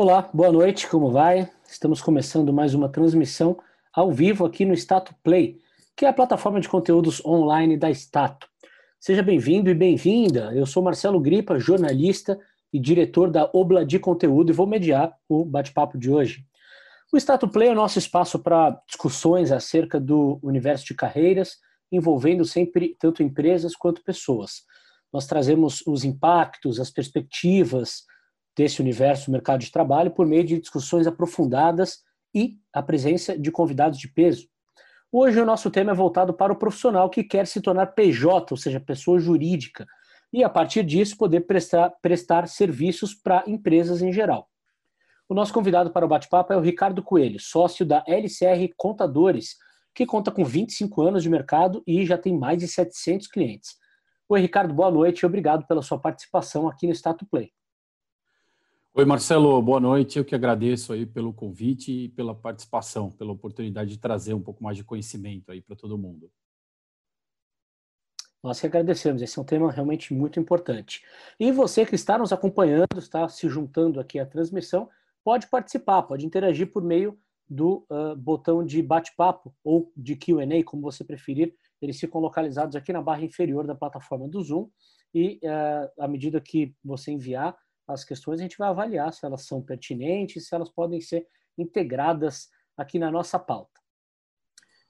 Olá, boa noite, como vai? Estamos começando mais uma transmissão ao vivo aqui no Stato Play, que é a plataforma de conteúdos online da Stato. Seja bem-vindo e bem-vinda. Eu sou Marcelo Gripa, jornalista e diretor da Obla de Conteúdo e vou mediar o bate-papo de hoje. O Stato Play é o nosso espaço para discussões acerca do universo de carreiras, envolvendo sempre tanto empresas quanto pessoas. Nós trazemos os impactos, as perspectivas, desse universo mercado de trabalho por meio de discussões aprofundadas e a presença de convidados de peso. Hoje o nosso tema é voltado para o profissional que quer se tornar PJ, ou seja, pessoa jurídica, e a partir disso poder prestar, prestar serviços para empresas em geral. O nosso convidado para o bate-papo é o Ricardo Coelho, sócio da LCR Contadores, que conta com 25 anos de mercado e já tem mais de 700 clientes. Oi, Ricardo, boa noite e obrigado pela sua participação aqui no Stato Play. Oi, Marcelo, boa noite. Eu que agradeço aí pelo convite e pela participação, pela oportunidade de trazer um pouco mais de conhecimento aí para todo mundo. Nós que agradecemos, esse é um tema realmente muito importante. E você que está nos acompanhando, está se juntando aqui à transmissão, pode participar, pode interagir por meio do uh, botão de bate-papo ou de QA, como você preferir. Eles ficam localizados aqui na barra inferior da plataforma do Zoom. E uh, à medida que você enviar, as questões, a gente vai avaliar se elas são pertinentes, se elas podem ser integradas aqui na nossa pauta.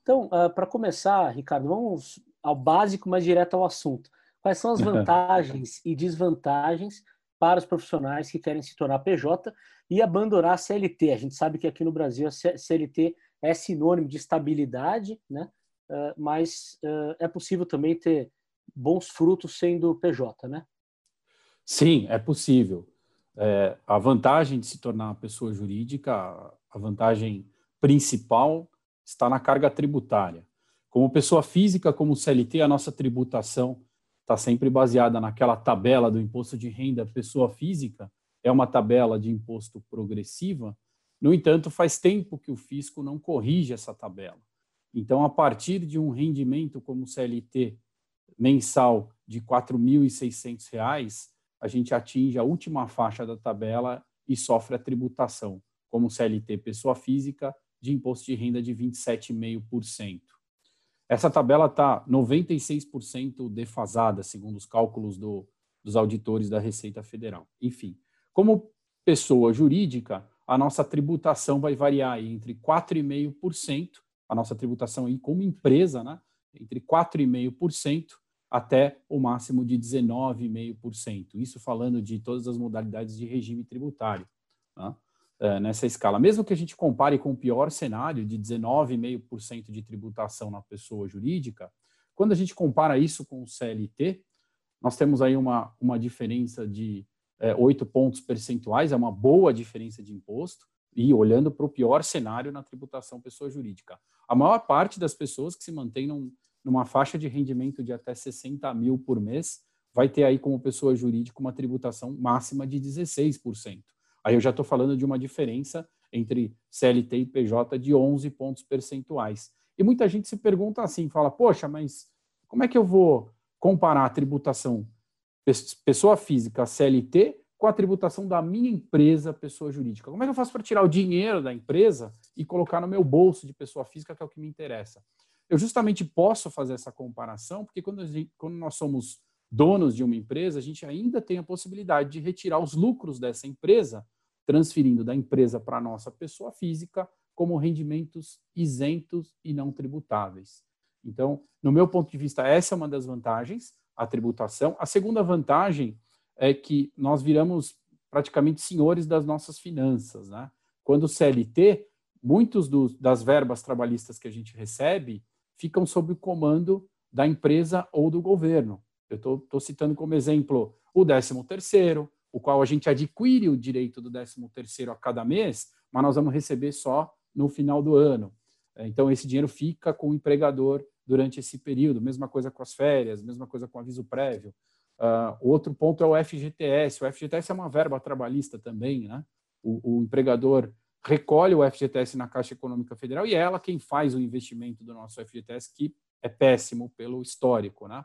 Então, uh, ah, para começar, Ricardo, vamos ao básico, mas direto ao assunto. Quais são as vantagens e desvantagens para os profissionais que querem se tornar PJ e abandonar a CLT? A gente sabe que aqui no Brasil a CLT é sinônimo de estabilidade, né? Uh, mas uh, é possível também ter bons frutos sendo PJ, né? Sim, é possível. É, a vantagem de se tornar uma pessoa jurídica, a vantagem principal está na carga tributária. Como pessoa física, como CLT, a nossa tributação está sempre baseada naquela tabela do imposto de renda pessoa física, é uma tabela de imposto progressiva. No entanto, faz tempo que o fisco não corrige essa tabela. Então, a partir de um rendimento como CLT mensal de R$ 4.600, a gente atinge a última faixa da tabela e sofre a tributação, como CLT pessoa física, de imposto de renda de 27,5%. Essa tabela está 96% defasada, segundo os cálculos do, dos auditores da Receita Federal. Enfim, como pessoa jurídica, a nossa tributação vai variar entre 4,5%, a nossa tributação aí como empresa, né, entre 4,5% até o máximo de 19,5%. Isso falando de todas as modalidades de regime tributário. Né? É, nessa escala. Mesmo que a gente compare com o pior cenário de 19,5% de tributação na pessoa jurídica, quando a gente compara isso com o CLT, nós temos aí uma, uma diferença de é, 8 pontos percentuais, é uma boa diferença de imposto, e olhando para o pior cenário na tributação pessoa jurídica. A maior parte das pessoas que se mantêm num, numa faixa de rendimento de até 60 mil por mês, vai ter aí como pessoa jurídica uma tributação máxima de 16%. Aí eu já estou falando de uma diferença entre CLT e PJ de 11 pontos percentuais. E muita gente se pergunta assim, fala, poxa, mas como é que eu vou comparar a tributação pessoa física CLT com a tributação da minha empresa pessoa jurídica? Como é que eu faço para tirar o dinheiro da empresa e colocar no meu bolso de pessoa física, que é o que me interessa? Eu justamente posso fazer essa comparação, porque quando, gente, quando nós somos donos de uma empresa, a gente ainda tem a possibilidade de retirar os lucros dessa empresa, transferindo da empresa para a nossa pessoa física como rendimentos isentos e não tributáveis. Então, no meu ponto de vista, essa é uma das vantagens, a tributação. A segunda vantagem é que nós viramos praticamente senhores das nossas finanças. Né? Quando o CLT, muitos das verbas trabalhistas que a gente recebe ficam sob o comando da empresa ou do governo. Eu estou citando como exemplo o 13º, o qual a gente adquire o direito do 13º a cada mês, mas nós vamos receber só no final do ano. É, então, esse dinheiro fica com o empregador durante esse período. Mesma coisa com as férias, mesma coisa com aviso prévio. Uh, outro ponto é o FGTS. O FGTS é uma verba trabalhista também, né? O, o empregador recolhe o FGTS na Caixa Econômica Federal e é ela quem faz o investimento do nosso FGTS, que é péssimo pelo histórico. Né?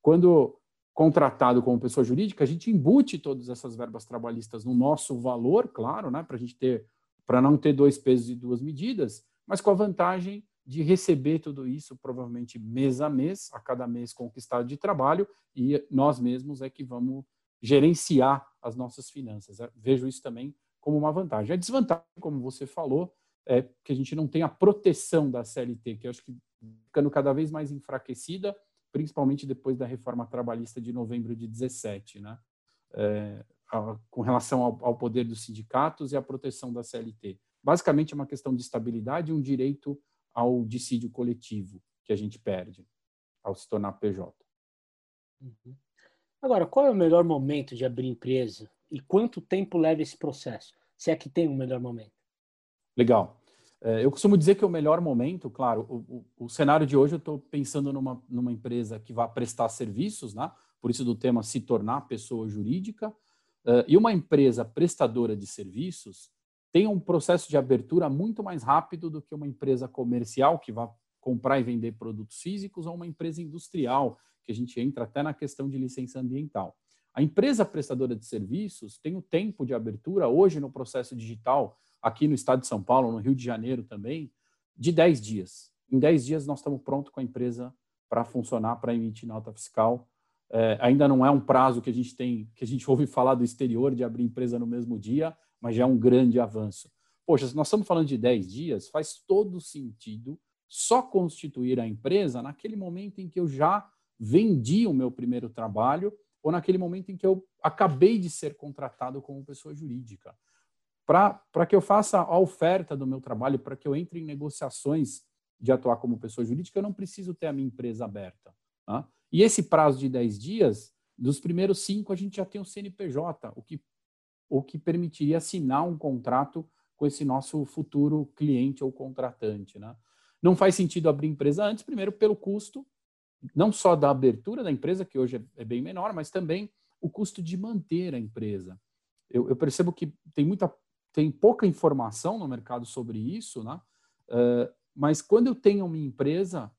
Quando, contratado como pessoa jurídica, a gente embute todas essas verbas trabalhistas no nosso valor, claro, né, para a gente ter, para não ter dois pesos e duas medidas, mas com a vantagem de receber tudo isso provavelmente mês a mês, a cada mês conquistado de trabalho, e nós mesmos é que vamos gerenciar as nossas finanças. Vejo isso também como uma vantagem. A desvantagem, como você falou, é que a gente não tem a proteção da CLT, que eu acho que ficando cada vez mais enfraquecida, principalmente depois da reforma trabalhista de novembro de 17, né? É, a, com relação ao, ao, poder dos sindicatos e à proteção da CLT. Basicamente, é uma questão de estabilidade e um direito ao dissídio coletivo que a gente perde ao se tornar PJ. Uhum. Agora, qual é o melhor momento de abrir empresa e quanto tempo leva esse processo? Se é que tem um melhor momento. Legal. É, eu costumo dizer que o melhor momento, claro, o, o, o cenário de hoje eu estou pensando numa, numa empresa que vai prestar serviços, né? por isso do tema se tornar pessoa jurídica, uh, e uma empresa prestadora de serviços tem um processo de abertura muito mais rápido do que uma empresa comercial que vai comprar e vender produtos físicos ou uma empresa industrial, que a gente entra até na questão de licença ambiental. A empresa prestadora de serviços tem o tempo de abertura hoje no processo digital, aqui no estado de São Paulo, no Rio de Janeiro também, de 10 dias. Em 10 dias nós estamos prontos com a empresa para funcionar, para emitir nota fiscal. É, ainda não é um prazo que a gente tem, que a gente ouve falar do exterior de abrir empresa no mesmo dia, mas já é um grande avanço. Poxa, se nós estamos falando de 10 dias, faz todo sentido só constituir a empresa naquele momento em que eu já vendi o meu primeiro trabalho ou naquele momento em que eu acabei de ser contratado como pessoa jurídica. Para que eu faça a oferta do meu trabalho, para que eu entre em negociações de atuar como pessoa jurídica, eu não preciso ter a minha empresa aberta. Tá? E esse prazo de 10 dias, dos primeiros cinco, a gente já tem o CNPJ, o que o que permitiria assinar um contrato com esse nosso futuro cliente ou contratante. Né? Não faz sentido abrir empresa antes, primeiro pelo custo, não só da abertura da empresa, que hoje é, é bem menor, mas também o custo de manter a empresa. Eu, eu percebo que tem muita, tem pouca informação no mercado sobre isso, né? Uh, mas quando eu tenho uma empresa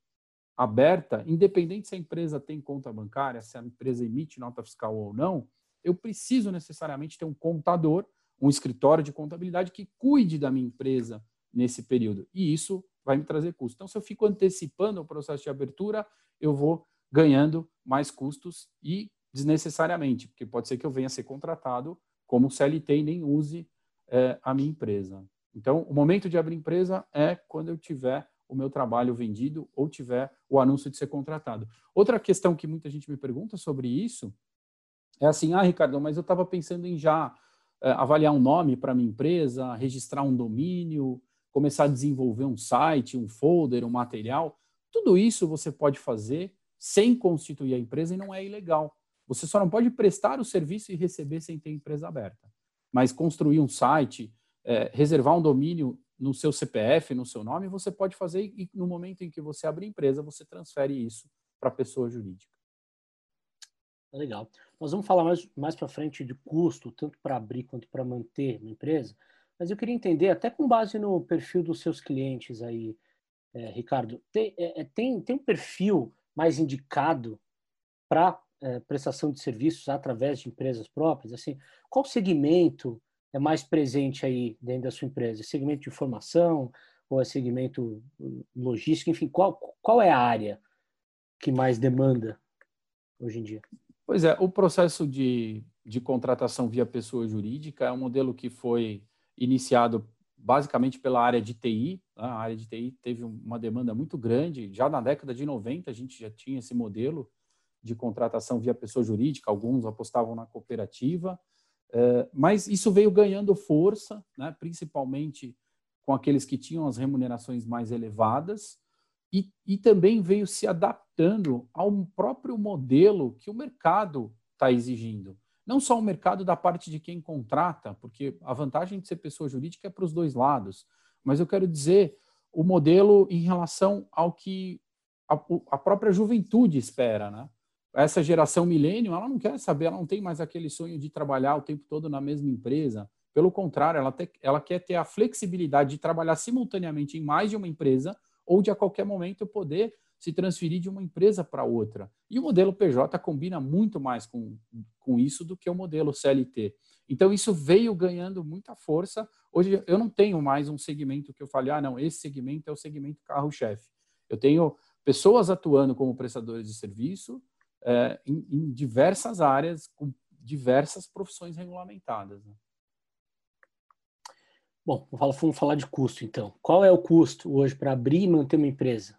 aberta, independente se a empresa tem conta bancária, se a empresa emite nota fiscal ou não, eu preciso necessariamente ter um contador, um escritório de contabilidade que cuide da minha empresa nesse período. E isso vai me trazer custo. Então, se eu fico antecipando o processo de abertura, eu vou ganhando mais custos e desnecessariamente, porque pode ser que eu venha a ser contratado como CLT e nem use é, a minha empresa. Então, o momento de abrir empresa é quando eu tiver o meu trabalho vendido ou tiver o anúncio de ser contratado. Outra questão que muita gente me pergunta sobre isso é assim, ah, Ricardo, mas eu estava pensando em já é, avaliar um nome para minha empresa, registrar um domínio, começar a desenvolver um site, um folder, um material. Tudo isso você pode fazer sem constituir a empresa e não é ilegal. Você só não pode prestar o serviço e receber sem ter empresa aberta. Mas construir um site, é, reservar um domínio no seu CPF, no seu nome, você pode fazer e no momento em que você abrir empresa, você transfere isso para a pessoa jurídica. Legal. Nós vamos falar mais, mais para frente de custo, tanto para abrir quanto para manter uma empresa, mas eu queria entender, até com base no perfil dos seus clientes aí, é, Ricardo, tem, é, é tem, tem um perfil mais indicado para é, prestação de serviços através de empresas próprias? Assim, qual segmento é mais presente aí dentro da sua empresa? Segmento de informação ou é segmento hum, logístico? Enfim, qual, qual é a área que mais demanda hoje em dia? Pois é, o processo de, de contratação via pessoa jurídica é um modelo que foi iniciado basicamente pela área de TI. Né? A área de TI teve uma demanda muito grande. Já na década de 90, a gente já tinha esse modelo de contratação via pessoa jurídica, alguns apostavam na cooperativa, é, mas isso veio ganhando força, né? principalmente com aqueles que tinham as remunerações mais elevadas, e, e também veio se adaptando ao próprio modelo que o mercado está exigindo. Não só o mercado da parte de quem contrata, porque a vantagem de ser pessoa jurídica é para os dois lados, mas eu quero dizer o modelo em relação ao que a, a própria juventude espera, né? Essa geração milênio, ela não quer saber, ela não tem mais aquele sonho de trabalhar o tempo todo na mesma empresa. Pelo contrário, ela, te, ela quer ter a flexibilidade de trabalhar simultaneamente em mais de uma empresa ou de a qualquer momento poder se transferir de uma empresa para outra. E o modelo PJ combina muito mais com, com isso do que o modelo CLT. Então, isso veio ganhando muita força. Hoje, eu não tenho mais um segmento que eu fale, ah, não, esse segmento é o segmento carro-chefe. Eu tenho pessoas atuando como prestadores de serviço é, em, em, diversas áreas, com diversas profissões regulamentadas. Né? Bom, vamos falar de custo, então. Qual é o custo hoje para abrir e manter uma empresa?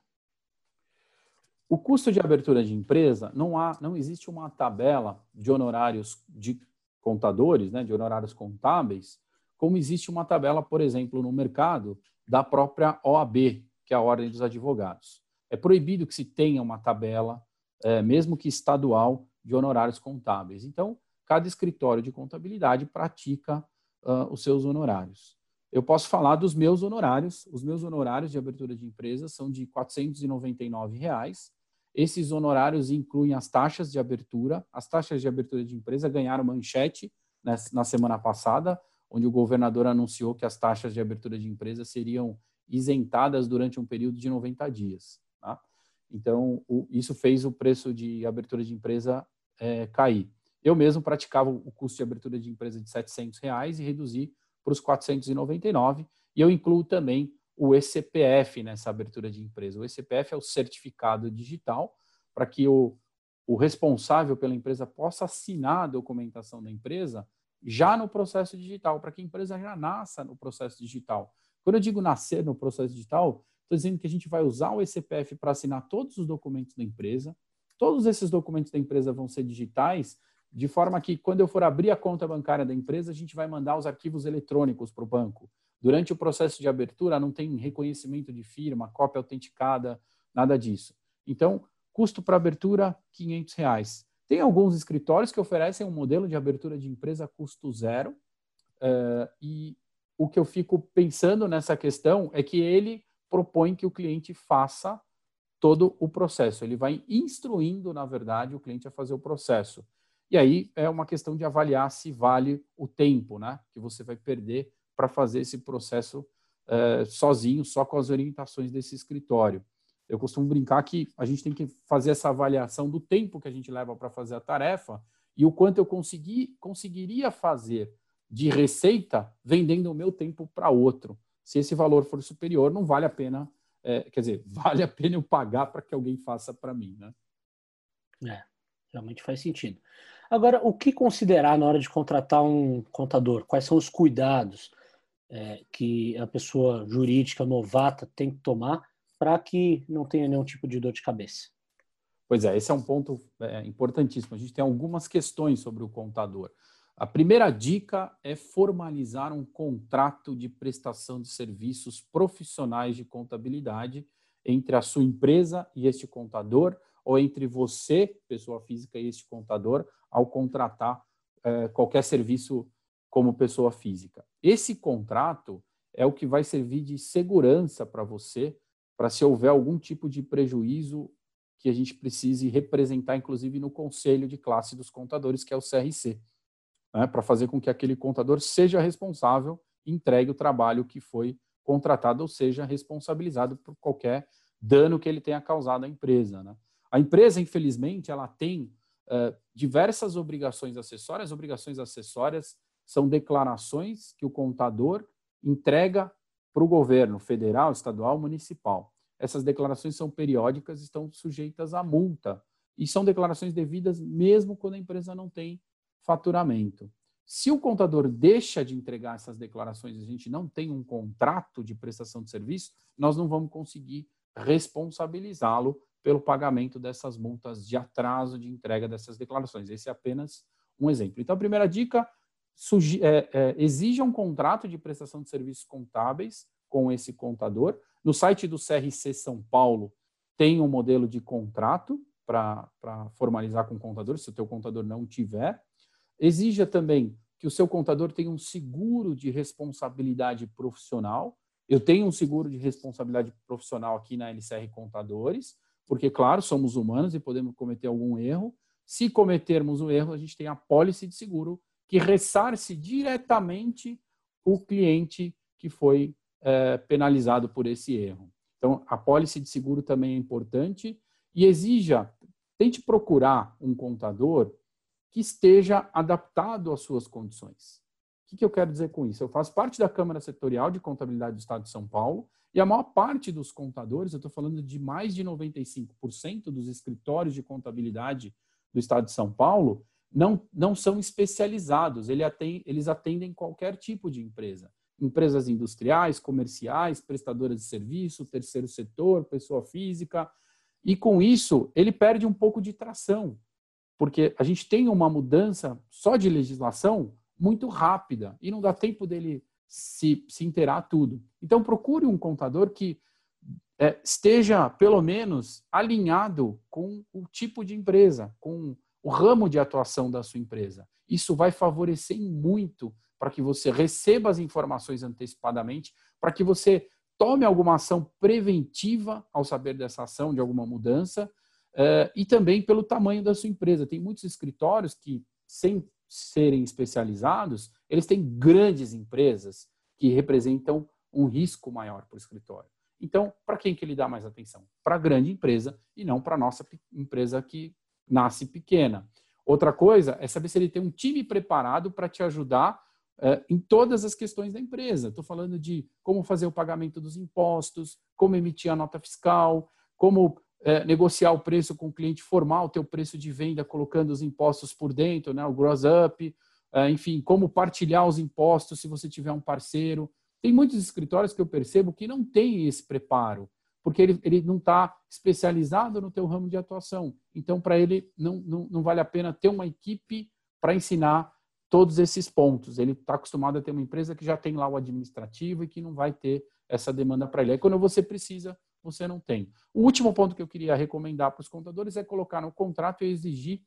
O custo de abertura de empresa, não, há, não existe uma tabela de honorários de contadores, né, de honorários contábeis, como existe uma tabela, por exemplo, no mercado da própria OAB, que é a Ordem dos Advogados. É proibido que se tenha uma tabela, é, mesmo que estadual, de honorários contábeis. Então, cada escritório de contabilidade pratica uh, os seus honorários. Eu posso falar dos meus honorários. Os meus honorários de abertura de empresa são de 499 reais. Esses honorários incluem as taxas de abertura. As taxas de abertura de empresa ganharam manchete na semana passada, onde o governador anunciou que as taxas de abertura de empresa seriam isentadas durante um período de 90 dias. Tá? Então, o, isso fez o preço de abertura de empresa é, cair. Eu mesmo praticava o custo de abertura de empresa de 700 reais e reduzi para os 499, e eu incluo também o ECPF nessa abertura de empresa. O ECPF é o certificado digital para que o, o responsável pela empresa possa assinar a documentação da empresa já no processo digital, para que a empresa já nasça no processo digital. Quando eu digo nascer no processo digital, estou dizendo que a gente vai usar o ECPF para assinar todos os documentos da empresa. Todos esses documentos da empresa vão ser digitais, de forma que quando eu for abrir a conta bancária da empresa, a gente vai mandar os arquivos eletrônicos para o banco. Durante o processo de abertura, não tem reconhecimento de firma, cópia autenticada, nada disso. Então, custo para abertura, 500 reais. Tem alguns escritórios que oferecem um modelo de abertura de empresa custo zero. Uh, e o que eu fico pensando nessa questão é que ele propõe que o cliente faça todo o processo. Ele vai instruindo, na verdade, o cliente a fazer o processo. E aí é uma questão de avaliar se vale o tempo né, que você vai perder para fazer esse processo é, sozinho, só com as orientações desse escritório. Eu costumo brincar que a gente tem que fazer essa avaliação do tempo que a gente leva para fazer a tarefa e o quanto eu consegui, conseguiria fazer de receita vendendo o meu tempo para outro. Se esse valor for superior, não vale a pena, é, quer dizer, vale a pena eu pagar para que alguém faça para mim, né? É, realmente faz sentido. Agora, o que considerar na hora de contratar um contador? Quais são os cuidados? É, que a pessoa jurídica novata tem que tomar para que não tenha nenhum tipo de dor de cabeça. Pois é, esse é um ponto é, importantíssimo. A gente tem algumas questões sobre o contador. A primeira dica é formalizar um contrato de prestação de serviços profissionais de contabilidade entre a sua empresa e este contador, ou entre você, pessoa física, e este contador, ao contratar é, qualquer serviço como pessoa física. Esse contrato é o que vai servir de segurança para você, para se houver algum tipo de prejuízo que a gente precise representar, inclusive no conselho de classe dos contadores, que é o CRC, né, para fazer com que aquele contador seja responsável e entregue o trabalho que foi contratado, ou seja, responsabilizado por qualquer dano que ele tenha causado à empresa. Né? A empresa, infelizmente, ela tem uh, diversas obrigações acessórias, obrigações acessórias são declarações que o contador entrega para o governo federal, estadual, municipal. Essas declarações são periódicas, estão sujeitas a multa e são declarações devidas mesmo quando a empresa não tem faturamento. Se o contador deixa de entregar essas declarações e a gente não tem um contrato de prestação de serviço, nós não vamos conseguir responsabilizá-lo pelo pagamento dessas multas de atraso de entrega dessas declarações. Esse é apenas um exemplo. Então, a primeira dica é, é, exija um contrato de prestação de serviços contábeis com esse contador. No site do CRC São Paulo tem um modelo de contrato para formalizar com o contador, se o teu contador não tiver. Exija também que o seu contador tenha um seguro de responsabilidade profissional. Eu tenho um seguro de responsabilidade profissional aqui na LCR Contadores, porque, claro, somos humanos e podemos cometer algum erro. Se cometermos um erro, a gente tem a pólice de seguro que ressarce diretamente o cliente que foi é, penalizado por esse erro. Então, a pólice de seguro também é importante e exija, tente procurar um contador que esteja adaptado às suas condições. O que eu quero dizer com isso? Eu faço parte da Câmara Setorial de Contabilidade do Estado de São Paulo e a maior parte dos contadores, eu estou falando de mais de 95% dos escritórios de contabilidade do Estado de São Paulo, não, não são especializados, eles atendem qualquer tipo de empresa. Empresas industriais, comerciais, prestadoras de serviço, terceiro setor, pessoa física. E com isso, ele perde um pouco de tração, porque a gente tem uma mudança só de legislação muito rápida e não dá tempo dele se, se inteirar tudo. Então, procure um contador que é, esteja, pelo menos, alinhado com o tipo de empresa, com o ramo de atuação da sua empresa. Isso vai favorecer muito para que você receba as informações antecipadamente, para que você tome alguma ação preventiva ao saber dessa ação, de alguma mudança, é, e também pelo tamanho da sua empresa. Tem muitos escritórios que, sem serem especializados, eles têm grandes empresas que representam um risco maior para o escritório. Então, para quem que ele dá mais atenção? Para a grande empresa e não para a nossa empresa que nasce pequena. Outra coisa é saber se ele tem um time preparado para te ajudar uh, em todas as questões da empresa. Estou falando de como fazer o pagamento dos impostos, como emitir a nota fiscal, como é, negociar o preço com o cliente, formar o teu preço de venda colocando os impostos por dentro, né, o gross up, é, enfim, como partilhar os impostos se você tiver um parceiro. Tem muitos escritórios que eu percebo que não têm esse preparo, porque ele, ele não está especializado no teu ramo de atuação. Então, para ele, não, não, não vale a pena ter uma equipe para ensinar todos esses pontos. Ele está acostumado a ter uma empresa que já tem lá o administrativo e que não vai ter essa demanda para ele. Aí, quando você precisa, você não tem. O último ponto que eu queria recomendar para os contadores é colocar no contrato e exigir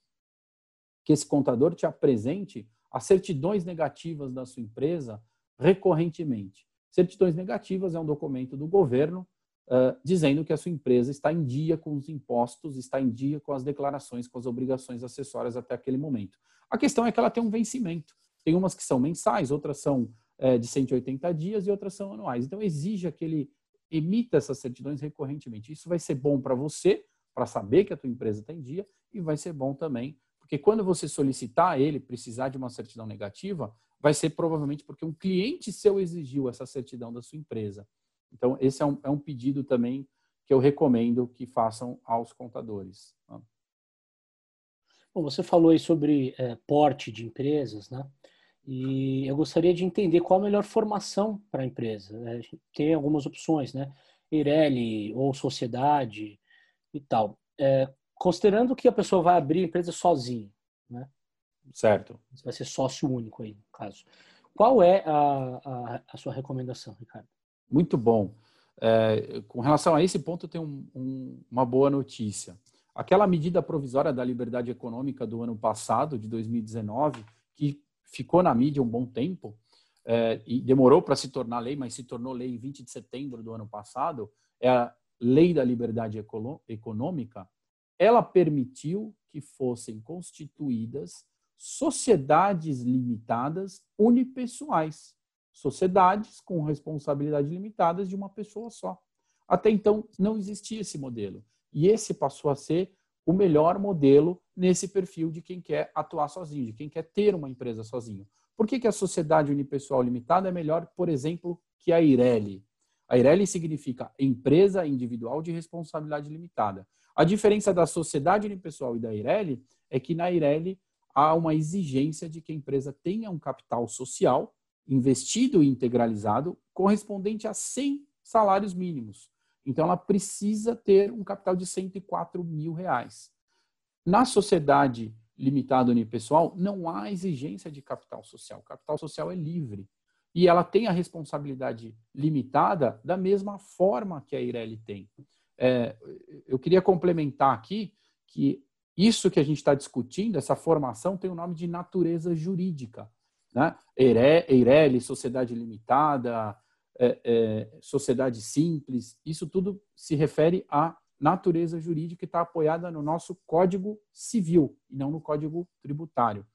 que esse contador te apresente as certidões negativas da sua empresa recorrentemente. Certidões negativas é um documento do governo uh, dizendo que a sua empresa está em dia com os impostos, está em dia com as declarações, com as obrigações acessórias até aquele momento. A questão é que ela tem um vencimento. Tem umas que são mensais, outras são é, de 180 dias e outras são anuais. Então, exige que ele emita essas certidões recorrentemente. Isso vai ser bom para você, para saber que a tua empresa está em dia, e vai ser bom também, porque quando você solicitar ele precisar de uma certidão negativa, vai ser provavelmente porque um cliente seu exigiu essa certidão da sua empresa. Então, esse é um, é um pedido também que eu recomendo que façam aos contadores. Tá? Bom, você falou aí sobre é, porte de empresas, né? E eu gostaria de entender qual a melhor formação para a empresa. Né? Tem algumas opções, né? Eireli ou sociedade e tal. É, considerando que a pessoa vai abrir a empresa sozinha, né? Certo. Você vai ser sócio único aí, no caso. Qual é a, a, a sua recomendação, Ricardo? Muito bom. É, com relação a esse ponto, tenho um, um, uma boa notícia. Aquela medida provisória da liberdade econômica do ano passado, de 2019, que ficou na mídia um bom tempo é, e demorou para se tornar lei, mas se tornou lei em 20 de setembro do ano passado, é a Lei da Liberdade Econômica, ela permitiu que fossem constituídas sociedades limitadas unipessoais, sociedades com responsabilidade limitadas de uma pessoa só. Até então não existia esse modelo. E esse passou a ser o melhor modelo nesse perfil de quem quer atuar sozinho, de quem quer ter uma empresa sozinho. Por que, que a sociedade unipessoal limitada é melhor, por exemplo, que a Ireli? A Ireli significa empresa individual de responsabilidade limitada. A diferença da sociedade unipessoal e da Ireli é que na Ireli há uma exigência de que a empresa tenha um capital social investido e integralizado correspondente a 100 salários mínimos. Então, ela precisa ter um capital de 104 mil reais. Na sociedade limitada unipessoal, não há exigência de capital social. O capital social é livre. E ela tem a responsabilidade limitada da mesma forma que a Ireli tem. É, eu queria complementar aqui que isso que a gente está discutindo, essa formação, tem o nome de natureza jurídica. Né? Eireli, sociedade limitada, é, é, sociedade simples, isso tudo se refere à natureza jurídica que está apoiada no nosso Código Civil e não no Código Tributário.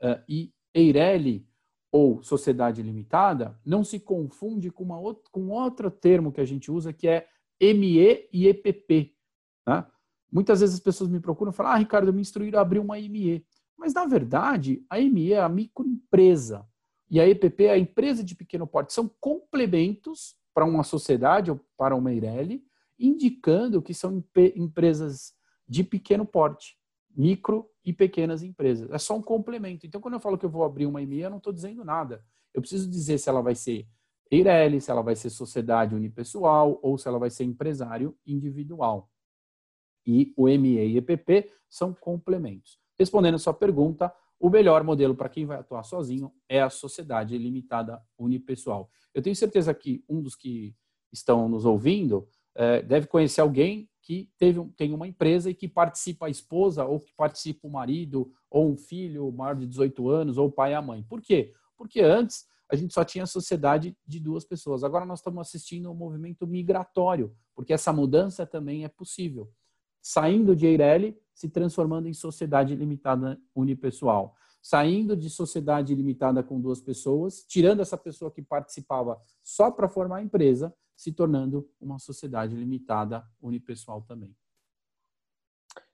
É, e Eireli, ou sociedade limitada, não se confunde com, uma outra, com outro termo que a gente usa, que é ME e EPP. Né? Muitas vezes as pessoas me procuram e falam, ah, Ricardo, me instruíram a abrir uma ME. Mas, na verdade, a ME é a microempresa e a EPP é a empresa de pequeno porte. São complementos para uma sociedade ou para uma Eireli, indicando que são empresas de pequeno porte, micro e pequenas empresas. É só um complemento. Então, quando eu falo que eu vou abrir uma ME, eu não estou dizendo nada. Eu preciso dizer se ela vai ser Eireli, se ela vai ser sociedade unipessoal ou se ela vai ser empresário individual. E o ME e EPP são complementos. Respondendo a sua pergunta, o melhor modelo para quem vai atuar sozinho é a sociedade limitada unipessoal. Eu tenho certeza que um dos que estão nos ouvindo é, deve conhecer alguém que teve, tem uma empresa e que participa a esposa, ou que participa o marido, ou um filho maior de 18 anos, ou o pai e a mãe. Por quê? Porque antes a gente só tinha sociedade de duas pessoas. Agora nós estamos assistindo um movimento migratório, porque essa mudança também é possível. Saindo de Eireli, se transformando em sociedade limitada unipessoal. Saindo de sociedade limitada com duas pessoas, tirando essa pessoa que participava só para formar a empresa, se tornando uma sociedade limitada unipessoal também.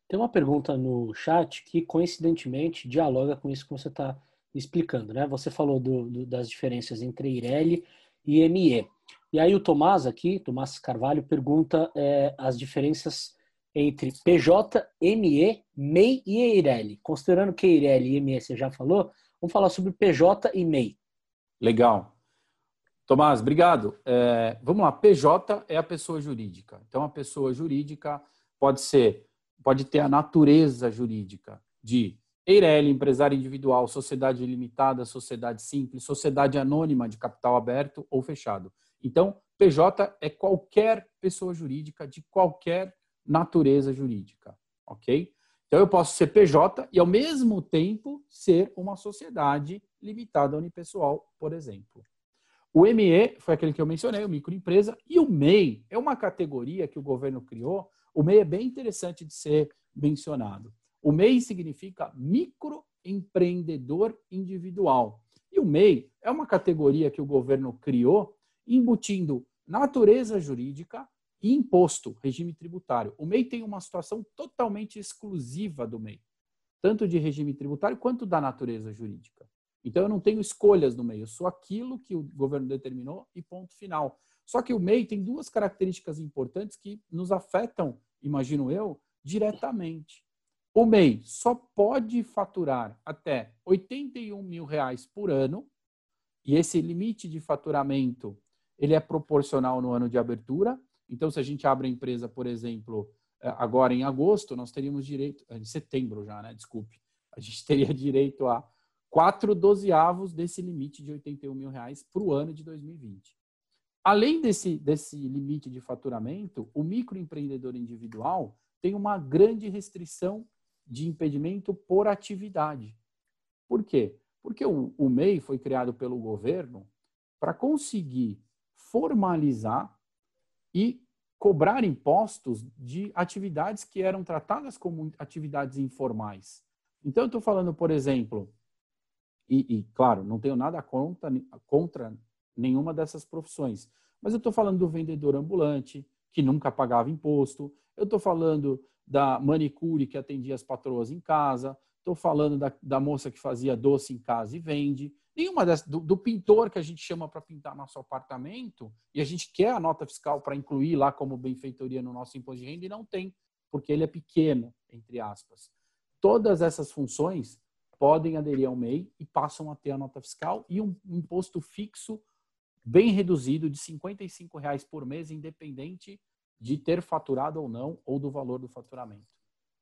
Tem uma pergunta no chat que, coincidentemente, dialoga com isso que você está explicando. Né? Você falou do, do, das diferenças entre Eireli e ME. E aí o Tomás aqui, Tomás Carvalho, pergunta é, as diferenças entre PJ, ME, MEI e Eireli. Considerando que Eireli e ME você já falou, vamos falar sobre PJ e MEI. Legal. Tomás, obrigado. É, vamos lá, PJ é a pessoa jurídica. Então, a pessoa jurídica pode ser, pode ter a natureza jurídica de Eireli, empresário individual, sociedade limitada, sociedade simples, sociedade anônima de capital aberto ou fechado. Então, PJ é qualquer pessoa jurídica de qualquer natureza jurídica, ok? Então, eu posso ser PJ e, ao mesmo tempo, ser uma sociedade limitada unipessoal, por exemplo. O ME foi aquele que eu mencionei, o microempresa, e o MEI é uma categoria que o governo criou. O MEI é bem interessante de ser mencionado. O MEI significa microempreendedor individual. E o MEI é uma categoria que o governo criou, embutindo natureza jurídica imposto, regime tributário. O MEI tem uma situação totalmente exclusiva do MEI, tanto de regime tributário quanto da natureza jurídica. Então, eu não tenho escolhas no MEI, eu sou aquilo que o governo determinou e ponto final. Só que o MEI tem duas características importantes que nos afetam, imagino eu, diretamente. O MEI só pode faturar até 81 mil reais por ano, e esse limite de faturamento ele é proporcional no ano de abertura. Então, se a gente abre a empresa, por exemplo, eh, agora em agosto, nós teríamos direito, em setembro já, né? Desculpe, a gente teria direito a quatro dozeavos desse limite de 81 mil reais para o ano de 2020. Além desse, desse limite de faturamento, o microempreendedor individual tem uma grande restrição de impedimento por atividade. Por quê? Porque o, o MEI foi criado pelo governo para conseguir formalizar e cobrar impostos de atividades que eram tratadas como atividades informais. Então, eu estou falando, por exemplo, e, e, claro, não tenho nada contra, contra nenhuma dessas profissões. Mas eu estou falando do vendedor ambulante, que nunca pagava imposto. Eu estou falando da manicure que atendia as patroas em casa. Estou falando da, da, moça que fazia doce em casa e vende. Nenhuma dessas, do, do pintor que a gente chama para pintar nosso apartamento e a gente quer a nota fiscal para incluir lá como benfeitoria no nosso imposto de renda e não tem, porque ele é pequeno, entre aspas. Todas essas funções podem aderir ao MEI e passam a ter a nota fiscal e um imposto fixo bem reduzido de R$ reais por mês, independente de ter faturado ou não, ou do valor do faturamento.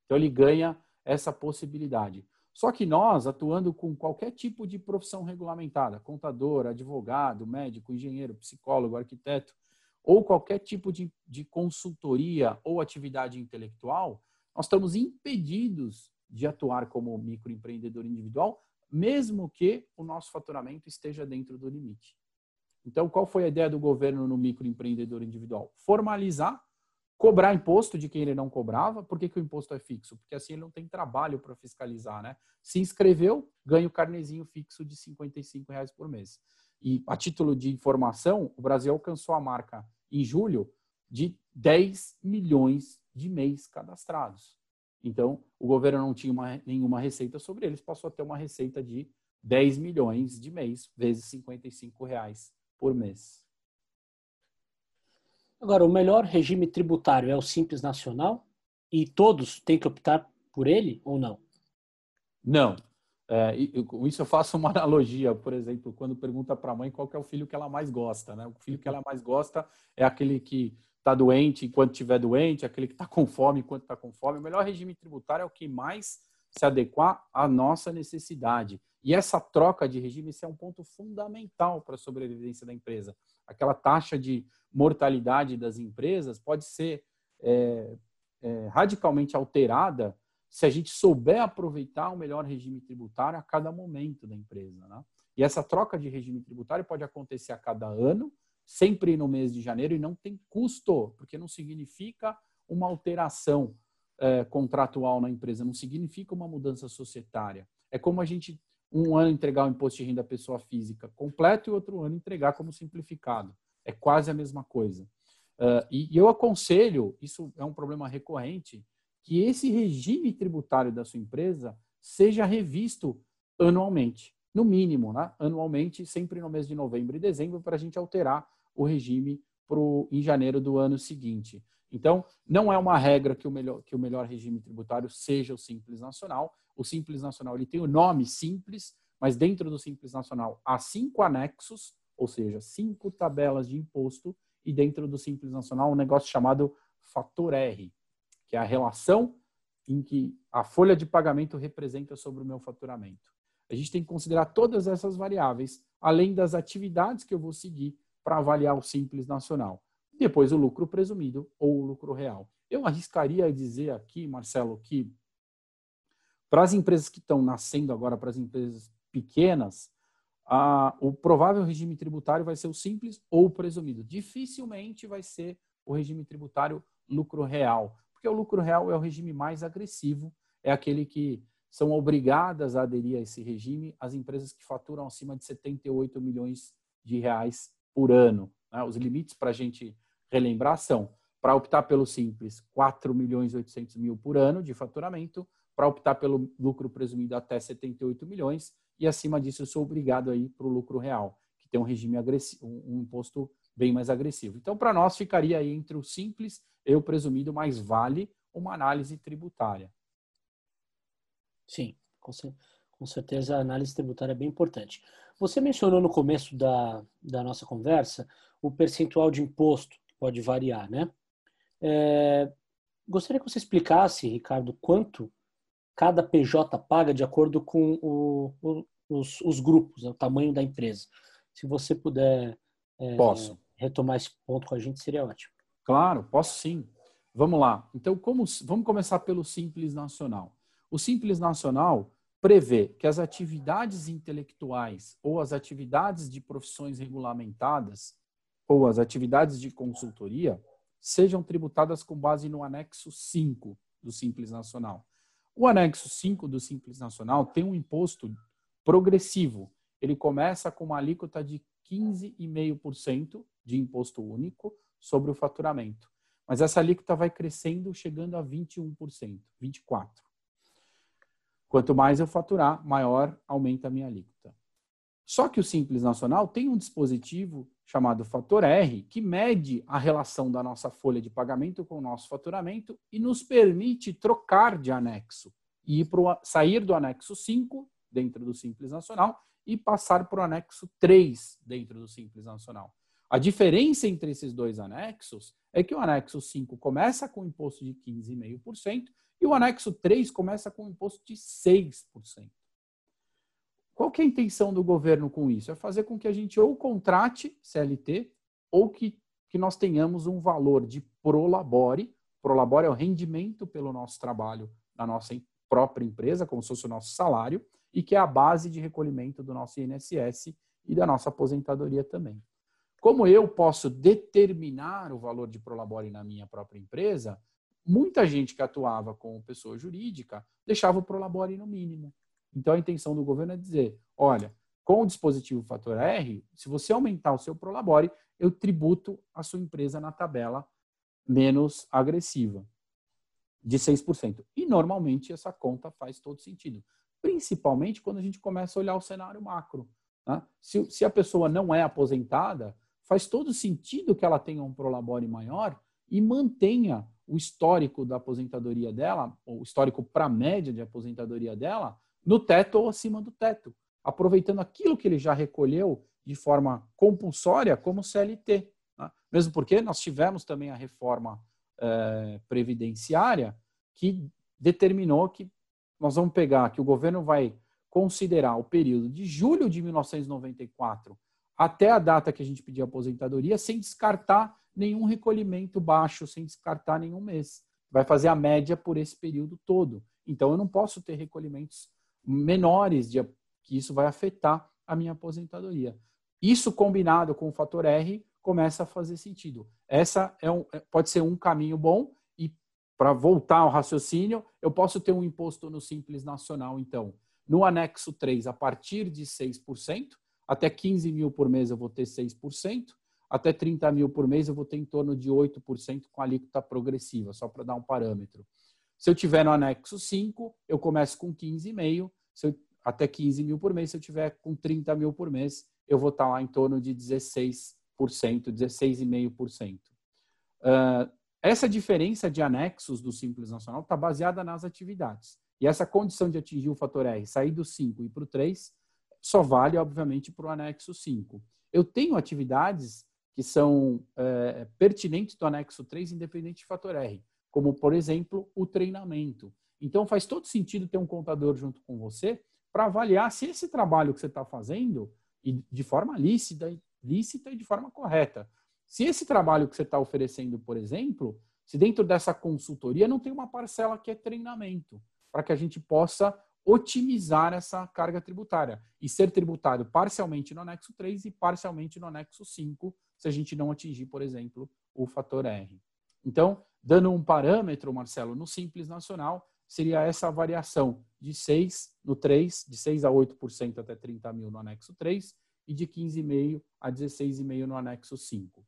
Então, ele ganha essa possibilidade. Só que nós, atuando com qualquer tipo de profissão regulamentada, contador, advogado, médico, engenheiro, psicólogo, arquiteto, ou qualquer tipo de, de consultoria ou atividade intelectual, nós estamos impedidos de atuar como microempreendedor individual, mesmo que o nosso faturamento esteja dentro do limite. Então, qual foi a ideia do governo no microempreendedor individual? Formalizar, cobrar imposto de quem ele não cobrava. Por que, que o imposto é fixo? Porque assim ele não tem trabalho para fiscalizar, né? Se inscreveu, ganha o carnezinho fixo de R$ reais por mês. E a título de informação, o Brasil alcançou a marca em julho de 10 milhões de mês cadastrados. Então, o governo não tinha uma, nenhuma receita sobre eles, passou a ter uma receita de 10 milhões de mês, vezes 55 reais por mês. Agora, o melhor regime tributário é o Simples Nacional? E todos têm que optar por ele ou não? Não. É, com isso eu faço uma analogia, por exemplo, quando pergunta para a mãe qual é o filho que ela mais gosta. Né? O filho que ela mais gosta é aquele que está doente enquanto estiver doente, aquele que está com fome enquanto está com fome. O melhor regime tributário é o que mais se adequar à nossa necessidade. E essa troca de regime é um ponto fundamental para a sobrevivência da empresa. Aquela taxa de mortalidade das empresas pode ser é, é, radicalmente alterada se a gente souber aproveitar o melhor regime tributário a cada momento da empresa. Né? E essa troca de regime tributário pode acontecer a cada ano, sempre no mês de janeiro, e não tem custo, porque não significa uma alteração é, contratual na empresa, não significa uma mudança societária. É como a gente, um ano, entregar o imposto de renda à pessoa física completo e outro ano entregar como simplificado. É quase a mesma coisa. Uh, e, e eu aconselho, isso é um problema recorrente, que esse regime tributário da sua empresa seja revisto anualmente, no mínimo, né? anualmente, sempre no mês de novembro e dezembro, para a gente alterar o regime pro, em janeiro do ano seguinte. Então, não é uma regra que o melhor, que o melhor regime tributário seja o Simples Nacional. O Simples Nacional ele tem o nome Simples, mas dentro do Simples Nacional há cinco anexos, ou seja, cinco tabelas de imposto, e dentro do Simples Nacional um negócio chamado fator R, que é a relação em que a folha de pagamento representa sobre o meu faturamento. A gente tem que considerar todas essas variáveis, além das atividades que eu vou seguir para avaliar o simples nacional. Depois o lucro presumido ou o lucro real. Eu arriscaria dizer aqui, Marcelo, que para as empresas que estão nascendo agora, para as empresas pequenas, a, o provável regime tributário vai ser o simples ou o presumido. Dificilmente vai ser o regime tributário lucro real, porque o lucro real é o regime mais agressivo, é aquele que são obrigadas a aderir a esse regime as empresas que faturam acima de 78 milhões de reais por ano. Né? Os limites para a gente relembrar são, para optar pelo simples, 4 milhões e 800 mil por ano de faturamento, para optar pelo lucro presumido até 78 milhões, e acima disso eu sou obrigado a ir para o lucro real, que tem um regime agressivo, um imposto bem mais agressivo. Então, para nós, ficaria aí entre o simples e o presumido, mas vale uma análise tributária. Sim, com certeza a análise tributária é bem importante. Você mencionou no começo da, da nossa conversa o percentual de imposto, pode variar, né? É, gostaria que você explicasse, Ricardo, quanto cada PJ paga de acordo com o, o, os, os, grupos, né, o tamanho da empresa. Se você puder é, Posso retomar esse ponto com a gente, seria ótimo. Claro, posso sim. Vamos lá. Então, como, vamos começar pelo Simples Nacional. O Simples Nacional prevê que as atividades intelectuais ou as atividades de profissões regulamentadas ou as atividades de consultoria sejam tributadas com base no anexo 5 do Simples Nacional. O anexo 5 do Simples Nacional tem um imposto progressivo. Ele começa com uma alíquota de 15,5% de imposto único sobre o faturamento. Mas essa alíquota vai crescendo, chegando a 21%, 24%. Quanto mais eu faturar, maior aumenta a minha alíquota. Só que o Simples Nacional tem um dispositivo chamado Fator R, que mede a relação da nossa folha de pagamento com o nosso faturamento e nos permite trocar de anexo e pro, sair do anexo 5, dentro do Simples Nacional, e passar para o anexo 3, dentro do Simples Nacional. A diferença entre esses dois anexos é que o anexo 5 começa com imposto de 15,5% e o anexo 3 começa com imposto de 6%. Qual que é a intenção do governo com isso? É fazer com que a gente ou contrate CLT ou que, que nós tenhamos um valor de prolabore. Prolabore é o rendimento pelo nosso trabalho na nossa própria empresa, como se fosse o nosso salário, e que é a base de recolhimento do nosso INSS e da nossa aposentadoria também. Como eu posso determinar o valor de Prolabore na minha própria empresa, muita gente que atuava com pessoa jurídica deixava o Prolabore no mínimo. Então a intenção do governo é dizer, olha, com o dispositivo Fator R, se você aumentar o seu Prolabore, eu tributo a sua empresa na tabela menos agressiva, de 6%. E normalmente essa conta faz todo sentido, principalmente quando a gente começa a olhar o cenário macro. Né? Se, se a pessoa não é aposentada, faz todo sentido que ela tenha um prolabore maior e mantenha o histórico da aposentadoria dela, o histórico para a média de aposentadoria dela, no teto ou acima do teto, aproveitando aquilo que ele já recolheu de forma compulsória como CLT. Né? Mesmo porque nós tivemos também a reforma eh, previdenciária que determinou que nós vamos pegar, que o governo vai considerar o período de julho de 1994 até a data que a gente pediu aposentadoria, sem descartar nenhum recolhimento baixo, sem descartar nenhum mês. Vai fazer a média por esse período todo. Então, eu não posso ter recolhimentos menores, de, que isso vai afetar a minha aposentadoria. Isso combinado com o fator R começa a fazer sentido. Essa é um, é, pode ser um caminho bom e para voltar ao raciocínio, eu posso ter um imposto no Simples Nacional, então, no anexo 3, a partir de 6%, até 15 mil por mês eu vou ter 6%, até 30 mil por mês eu vou ter em torno de 8% com alíquota progressiva, só para dar um parâmetro. Se eu tiver no anexo 5, eu começo com 15,5, até 15 mil por mês. Se eu tiver com 30 mil por mês, eu vou estar lá em torno de 16%, 16,5%. Uh, essa diferença de anexos do Simples Nacional está baseada nas atividades. E essa condição de atingir o fator R, sair do 5 e para o 3, só vale, obviamente, para o anexo 5. Eu tenho atividades que são é, pertinentes do anexo 3, independente de fator R, como, por exemplo, o treinamento. Então, faz todo sentido ter um contador junto com você para avaliar se esse trabalho que você está fazendo, e de forma lícita, lícita e de forma correta, se esse trabalho que você está oferecendo, por exemplo, se dentro dessa consultoria não tem uma parcela que é treinamento, para que a gente possa otimizar essa carga tributária e ser tributado parcialmente no anexo 3 e parcialmente no anexo 5, se a gente não atingir, por exemplo, o fator R. Então, dando um parâmetro, Marcelo, no Simples Nacional, seria essa variação de 6 no 3, de 6 a 8% até 30 mil no anexo 3 e de 15,5 a 16,5 no anexo 5.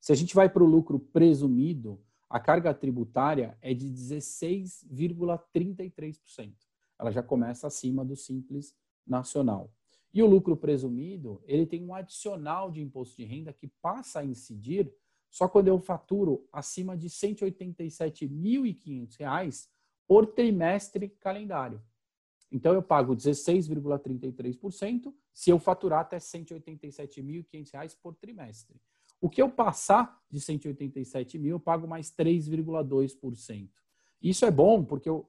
Se a gente vai para o lucro presumido, a carga tributária é de 16,33% ela já começa acima do simples nacional. E o lucro presumido, ele tem um adicional de imposto de renda que passa a incidir só quando eu faturo acima de R$ 187.500 por trimestre calendário. Então eu pago 16,33% se eu faturar até R$ 187.500 por trimestre. O que eu passar de 187 mil, eu pago mais 3,2%. Isso é bom porque eu,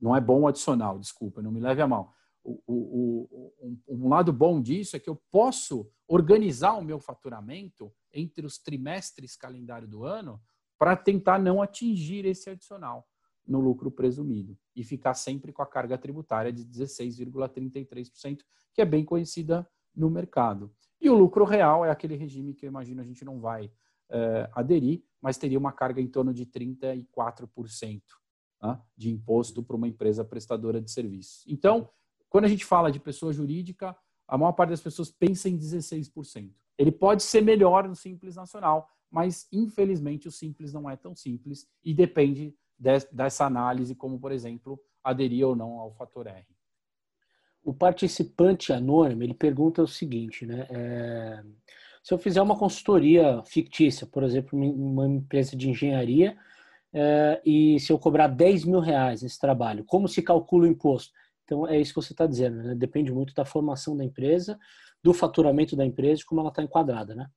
não é bom adicional, desculpa, não me leve a mal. O, o, o, um, um, lado bom disso é que eu posso organizar o meu faturamento entre os trimestres calendário do ano para tentar não atingir esse adicional no lucro presumido e ficar sempre com a carga tributária de 16,33%, que é bem conhecida no mercado. E o lucro real é aquele regime que eu imagino a gente não vai é, aderir, mas teria uma carga em torno de 34% né, de imposto para uma empresa prestadora de serviços. Então, quando a gente fala de pessoa jurídica, a maior parte das pessoas pensa em 16%. Ele pode ser melhor no Simples Nacional, mas infelizmente o Simples não é tão simples e depende dessa análise, como, por exemplo, aderir ou não ao fator R. O participante anônimo, ele pergunta o seguinte, né? É, se eu fizer uma consultoria fictícia, por exemplo, uma empresa de engenharia, é, e se eu cobrar 10 mil reais nesse trabalho, como se calcula o imposto? Então, é isso que você está dizendo, né? Depende muito da formação da empresa, do faturamento da empresa e como ela está enquadrada, né?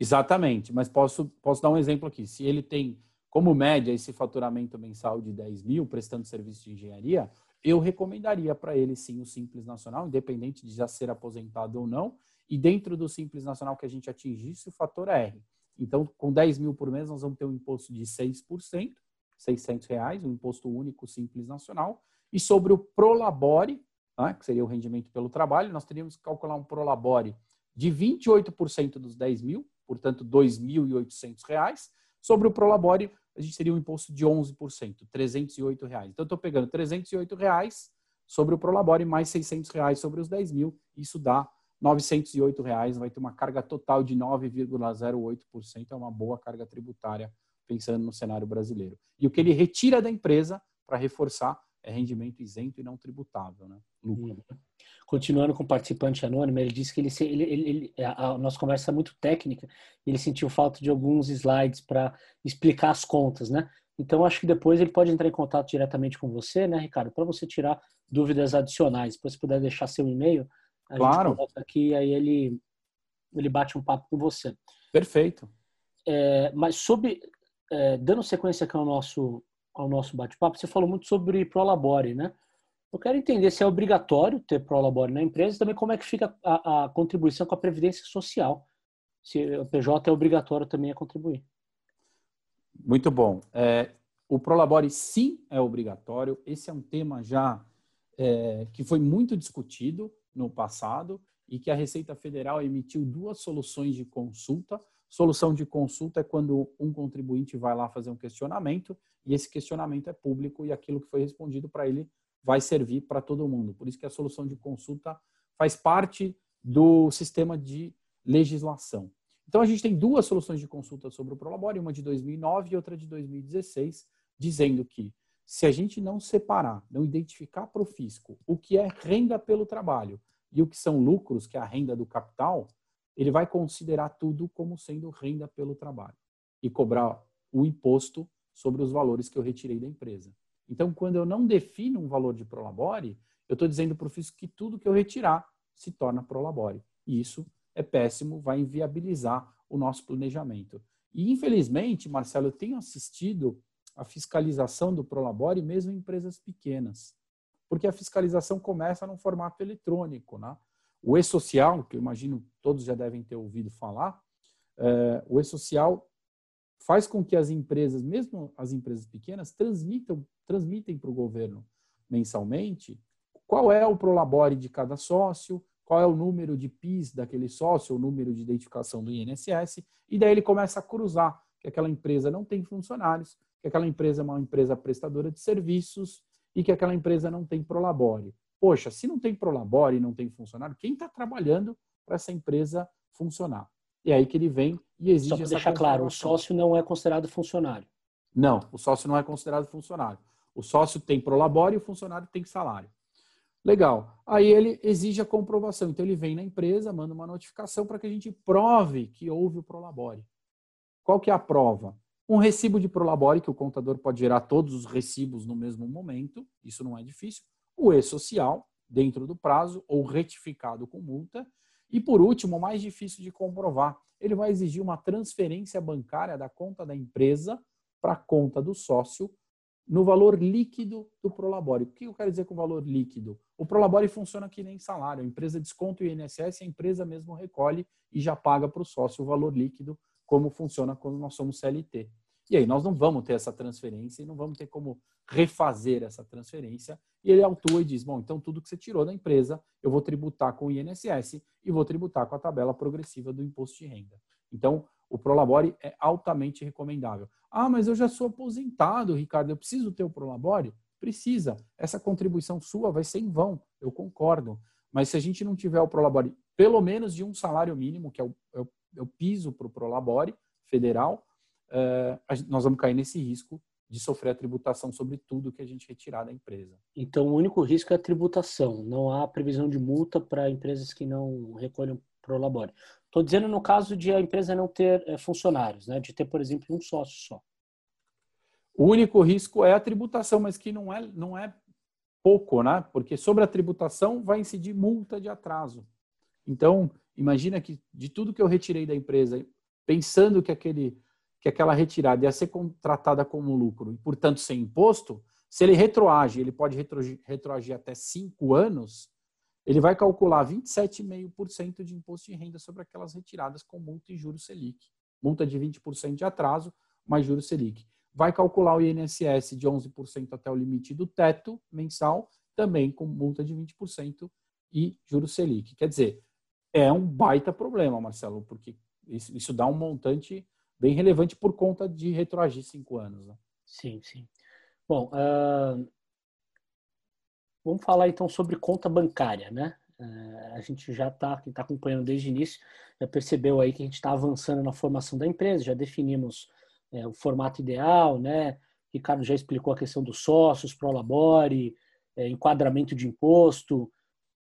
Exatamente, mas posso, posso dar um exemplo aqui. Se ele tem como média esse faturamento mensal de 10 mil, prestando serviço de engenharia, eu recomendaria para ele sim o Simples Nacional, independente de já ser aposentado ou não, e dentro do Simples Nacional que a gente atingisse o fator R. Então, com 10 mil por mês, nós vamos ter um imposto de 6%, 600 reais, um imposto único simples nacional. E sobre o Prolabore, né, que seria o rendimento pelo trabalho, nós teríamos que calcular um Prolabore de 28% dos 10 mil, portanto, 2.800 reais. Sobre o Prolabore, a gente teria um imposto de 11%, 308 reais. Então, eu estou pegando 308 reais sobre o Prolabore mais 600 reais sobre os 10 mil. Isso dá 908 reais, vai ter uma carga total de 9,08%, é uma boa carga tributária pensando no cenário brasileiro. E o que ele retira da empresa para reforçar é rendimento isento e não tributável, né? Lucro. Uhum. Continuando com o participante anônimo, ele disse que ele, ele, ele, a nossa conversa é muito técnica, ele sentiu falta de alguns slides para explicar as contas, né? Então, acho que depois ele pode entrar em contato diretamente com você, né, Ricardo, para você tirar dúvidas adicionais. Depois, se puder deixar seu e-mail, a claro. gente coloca aqui e aí ele, ele bate um papo com você. Perfeito. É, mas sobre, é, dando sequência aqui ao nosso, ao nosso bate-papo, você falou muito sobre Prolabore, né? Eu quero entender se é obrigatório ter Prolabore na empresa e também como é que fica a, a contribuição com a Previdência Social. Se o PJ é obrigatório também a contribuir. Muito bom. É, o Prolabore sim é obrigatório. Esse é um tema já é, que foi muito discutido no passado e que a Receita Federal emitiu duas soluções de consulta. Solução de consulta é quando um contribuinte vai lá fazer um questionamento e esse questionamento é público e aquilo que foi respondido para ele vai servir para todo mundo. Por isso que a solução de consulta faz parte do sistema de legislação. Então, a gente tem duas soluções de consulta sobre o Prolabore, uma de 2009 e outra de 2016, dizendo que se a gente não separar, não identificar para o fisco o que é renda pelo trabalho e o que são lucros, que é a renda do capital, ele vai considerar tudo como sendo renda pelo trabalho e cobrar o imposto sobre os valores que eu retirei da empresa. Então, quando eu não defino um valor de Prolabore, eu estou dizendo para o fisco que tudo que eu retirar se torna Prolabore. E isso é péssimo, vai inviabilizar o nosso planejamento. E, infelizmente, Marcelo, eu tenho assistido a fiscalização do Prolabore mesmo em empresas pequenas, porque a fiscalização começa num formato eletrônico. Né? O e-social, que eu imagino todos já devem ter ouvido falar, é, o e-social faz com que as empresas, mesmo as empresas pequenas, transmitam, transmitem para o governo mensalmente qual é o Prolabore de cada sócio, qual é o número de PIS daquele sócio, o número de identificação do INSS, e daí ele começa a cruzar que aquela empresa não tem funcionários, que aquela empresa é uma empresa prestadora de serviços e que aquela empresa não tem prolabore. Poxa, se não tem prolabore e não tem funcionário, quem está trabalhando para essa empresa funcionar? E é aí que ele vem e exige Só para deixar claro, o sócio não é considerado funcionário. Não, o sócio não é considerado funcionário. O sócio tem prolabore e o funcionário tem salário. Legal. Aí ele exige a comprovação. Então ele vem na empresa, manda uma notificação para que a gente prove que houve o Prolabore. Qual que é a prova? Um recibo de Prolabore, que o contador pode gerar todos os recibos no mesmo momento, isso não é difícil. O E-Social, dentro do prazo, ou retificado com multa. E por último, o mais difícil de comprovar, ele vai exigir uma transferência bancária da conta da empresa para a conta do sócio no valor líquido do Prolabore. O que eu quero dizer com valor líquido? O Prolabore funciona que nem salário. A empresa desconta o INSS, a empresa mesmo recolhe e já paga para o sócio o valor líquido, como funciona quando nós somos CLT. E aí nós não vamos ter essa transferência e não vamos ter como refazer essa transferência. E ele autua e diz: bom, então tudo que você tirou da empresa, eu vou tributar com o INSS e vou tributar com a tabela progressiva do imposto de renda. Então, o Prolabore é altamente recomendável. Ah, mas eu já sou aposentado, Ricardo, eu preciso ter o Prolabore? Precisa. Essa contribuição sua vai ser em vão, eu concordo. Mas se a gente não tiver o Prolabore, pelo menos de um salário mínimo, que é o, é o, é o piso para o Prolabore federal, nós vamos cair nesse risco de sofrer a tributação sobre tudo que a gente retirar da empresa. Então, o único risco é a tributação. Não há previsão de multa para empresas que não recolham Prolabore. Estou dizendo no caso de a empresa não ter é, funcionários, né? de ter, por exemplo, um sócio só. O único risco é a tributação, mas que não é, não é pouco, né? Porque sobre a tributação vai incidir multa de atraso. Então, imagina que de tudo que eu retirei da empresa, pensando que, aquele, que aquela retirada ia ser contratada como lucro e, portanto, sem imposto, se ele retroage, ele pode retroagir, até cinco anos, ele vai calcular 27,5% de imposto de renda sobre aquelas retiradas com multa e juros Selic. Multa de 20% de atraso, mais juros Selic. Vai calcular o INSS de 11% até o limite do teto mensal, também com multa de 20% e juros Selic. Quer dizer, é um baita problema, Marcelo, porque isso dá um montante bem relevante por conta de retroagir cinco anos. Né? Sim, sim. Bom, uh, Vamos falar então sobre conta bancária, né? É, a gente já está, quem está acompanhando desde o início, já percebeu aí que a gente está avançando na formação da empresa, já definimos é, o formato ideal, né? Ricardo já explicou a questão dos sócios, prolabore, é, enquadramento de imposto.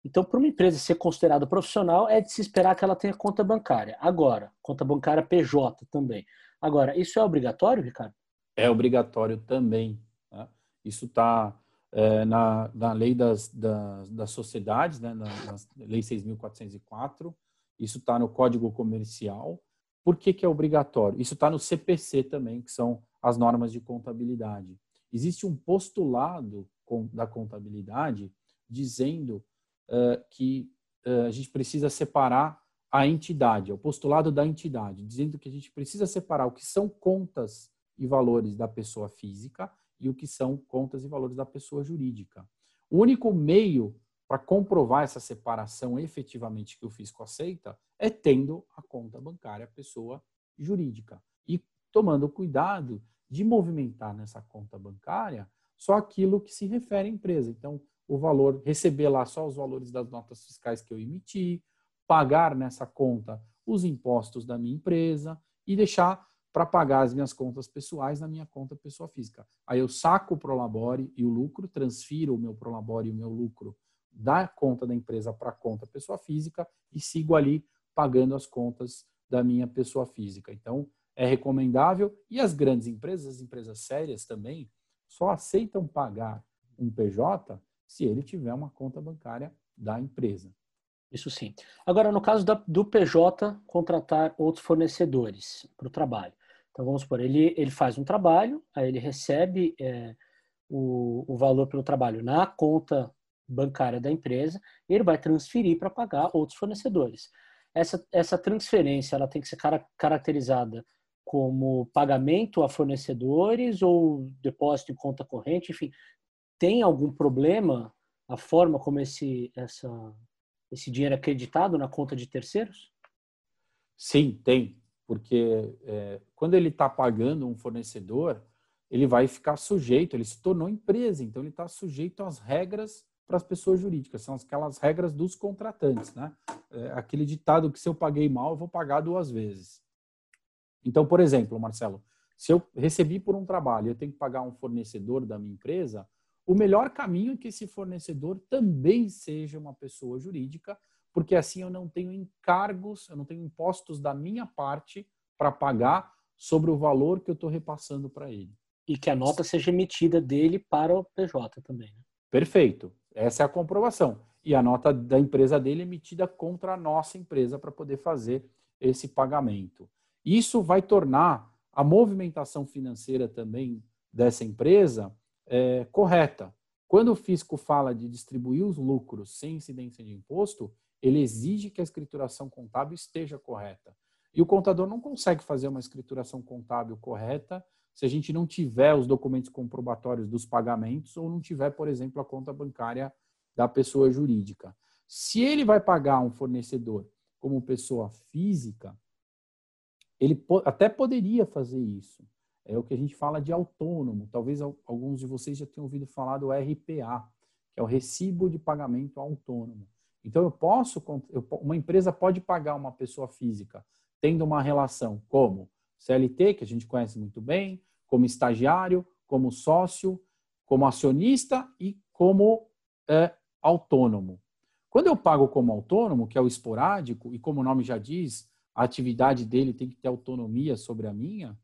Então, para uma empresa ser considerada profissional, é de se esperar que ela tenha conta bancária. Agora, conta bancária PJ também. Agora, isso é obrigatório, Ricardo? É obrigatório também. Tá? Isso está é, na, na lei das, das, das sociedades, né, na, na lei 6.404, isso está no Código Comercial. Por que, que é obrigatório? Isso está no CPC também, que são as normas de contabilidade. Existe um postulado da contabilidade dizendo que uh, a gente precisa separar a entidade, é o postulado da entidade, dizendo que a gente precisa separar o que são contas e valores da pessoa física e o que são contas e valores da pessoa jurídica. O único meio para comprovar essa separação efetivamente que o fisco aceita é tendo a conta bancária pessoa jurídica e tomando cuidado de movimentar nessa conta bancária só aquilo que se refere à empresa. Então, o valor, receber lá só os valores das notas fiscais que eu emiti, pagar nessa conta os impostos da minha empresa e deixar para pagar as minhas contas pessoais na minha conta pessoa física. Aí eu saco o Prolabore e o lucro, transfiro o meu Prolabore e o meu lucro da conta da empresa para a conta pessoa física e sigo ali pagando as contas da minha pessoa física. Então, é recomendável e as grandes empresas, as empresas sérias também, só aceitam pagar um PJ se ele tiver uma conta bancária da empresa. Isso sim. Agora, no caso do PJ, contratar outros fornecedores para o trabalho. Então, vamos supor, ele, ele faz um trabalho, aí ele recebe é, o, o valor pelo trabalho na conta bancária da empresa ele vai transferir para pagar outros fornecedores. Essa, essa transferência ela tem que ser caracterizada como pagamento a fornecedores ou depósito em conta corrente, enfim, tem algum problema a forma como esse, essa, esse dinheiro é acreditado na conta de terceiros? Sim, tem porque é, quando ele está pagando um fornecedor, ele vai ficar sujeito, ele se tornou empresa, então ele está sujeito às regras para as pessoas jurídicas, são aquelas regras dos contratantes, né? É aquele ditado que se eu paguei mal, eu vou pagar duas vezes. Então, por exemplo, Marcelo, se eu recebi por um trabalho, eu tenho que pagar um fornecedor da minha empresa, o melhor caminho é que esse fornecedor também seja uma pessoa jurídica, porque assim eu não tenho encargos, eu não tenho impostos da minha parte para pagar sobre o valor que eu estou repassando para ele. E que a nota seja emitida dele para o PJ também. Né? Perfeito. Essa é a comprovação. E a nota da empresa dele é emitida contra a nossa empresa para poder fazer esse pagamento. Isso vai tornar a movimentação financeira também dessa empresa é, correta. Quando o fisco fala de distribuir os lucros sem incidência de imposto, ele exige que a escrituração contábil esteja correta. E o contador não consegue fazer uma escrituração contábil correta se a gente não tiver os documentos comprobatórios dos pagamentos ou não tiver, por exemplo, a conta bancária da pessoa jurídica. Se ele vai pagar um fornecedor como pessoa física, ele até poderia fazer isso. É o que a gente fala de autônomo. Talvez alguns de vocês já tenham ouvido falar do RPA, que é o recibo de pagamento autônomo. Então, eu posso, uma empresa pode pagar uma pessoa física tendo uma relação como CLT, que a gente conhece muito bem, como estagiário, como sócio, como acionista e como é, autônomo. Quando eu pago como autônomo, que é o esporádico, e como o nome já diz, a atividade dele tem que ter autonomia sobre a minha,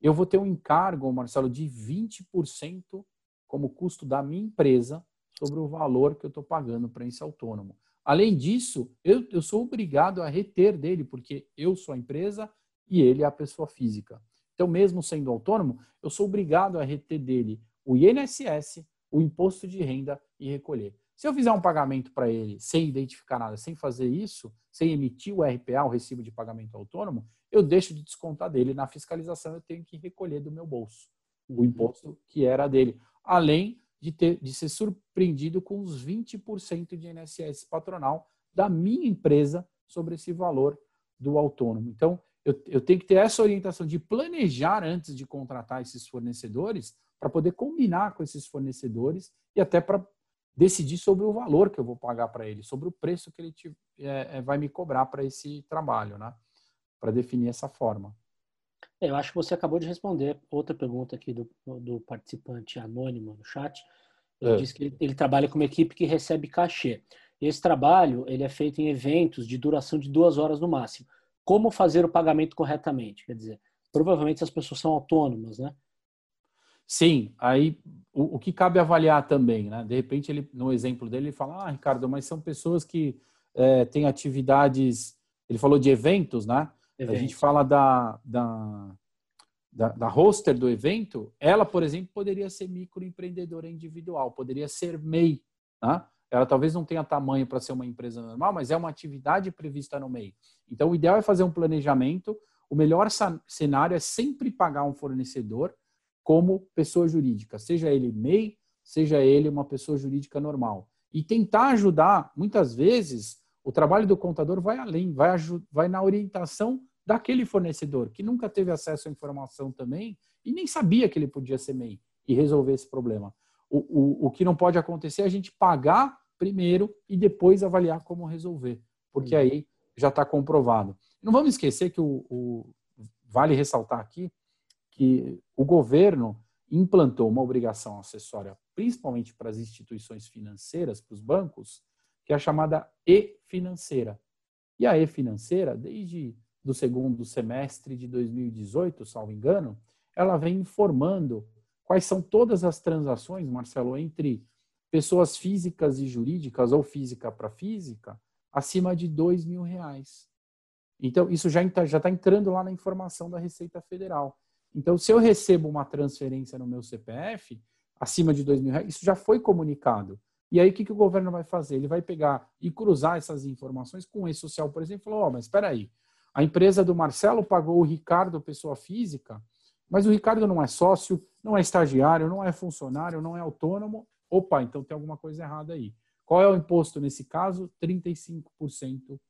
eu vou ter um encargo, Marcelo, de 20% como custo da minha empresa sobre o valor que eu estou pagando para esse autônomo. Além disso, eu, eu sou obrigado a reter dele, porque eu sou a empresa e ele é a pessoa física. Então, mesmo sendo autônomo, eu sou obrigado a reter dele o INSS, o imposto de renda e recolher. Se eu fizer um pagamento para ele sem identificar nada, sem fazer isso, sem emitir o RPA, o recibo de pagamento autônomo, eu deixo de descontar dele. Na fiscalização, eu tenho que recolher do meu bolso o uhum. imposto que era dele. Além de, ter, de ser surpreendido com os 20% de INSS patronal da minha empresa sobre esse valor do autônomo. Então, eu, eu tenho que ter essa orientação de planejar antes de contratar esses fornecedores para poder combinar com esses fornecedores e até para decidir sobre o valor que eu vou pagar para ele, sobre o preço que ele te, é, é vai me cobrar para esse trabalho, né? Para definir essa forma. É, eu acho que você acabou de responder outra pergunta aqui do, do participante anônimo no chat. Ele é. disse que ele, ele, trabalha com uma equipe que recebe cachê. Esse trabalho ele é feito em eventos de duração de duas horas no máximo. Como fazer o pagamento corretamente? Quer dizer, provavelmente as pessoas são autônomas, né? Sim, aí o, o, que cabe avaliar também, né? De repente, ele, no exemplo dele, ele fala: Ah, Ricardo, mas são pessoas que é, têm atividades. Ele falou de eventos, né? Eventos. A gente fala da, da, da, da hoster do evento. Ela, por exemplo, poderia ser microempreendedora individual, poderia ser MEI, né? Ela talvez não tenha tamanho para ser uma empresa normal, mas é uma atividade prevista no MEI. Então, o ideal é fazer um planejamento. O melhor cenário é sempre pagar um fornecedor como pessoa jurídica, seja ele MEI, seja ele uma pessoa jurídica normal. E tentar ajudar, muitas vezes, o trabalho do contador vai além, vai, vai na orientação daquele fornecedor, que nunca teve acesso à informação também e nem sabia que ele podia ser MEI e resolver esse problema. O, o, o que não pode acontecer é a gente pagar primeiro e depois avaliar como resolver, porque aí já está comprovado. Não vamos esquecer que o, o vale ressaltar aqui que o governo implantou uma obrigação acessória, principalmente para as instituições financeiras, para os bancos, que é a chamada e-financeira. E a e-financeira, desde do segundo semestre de 2018, salvo engano, ela vem informando quais são todas as transações, Marcelo, entre pessoas físicas e jurídicas, ou física para física, acima de dois mil reais. Então, isso já está entrando lá na informação da Receita Federal. Então, se eu recebo uma transferência no meu CPF acima de dois mil reais, isso já foi comunicado. E aí, o que, que o governo vai fazer? Ele vai pegar e cruzar essas informações com o E-Social, por exemplo, e falou, oh, mas espera aí, a empresa do Marcelo pagou o Ricardo, pessoa física, mas o Ricardo não é sócio, não é estagiário, não é funcionário, não é autônomo. Opa, então tem alguma coisa errada aí. Qual é o imposto nesse caso? 35%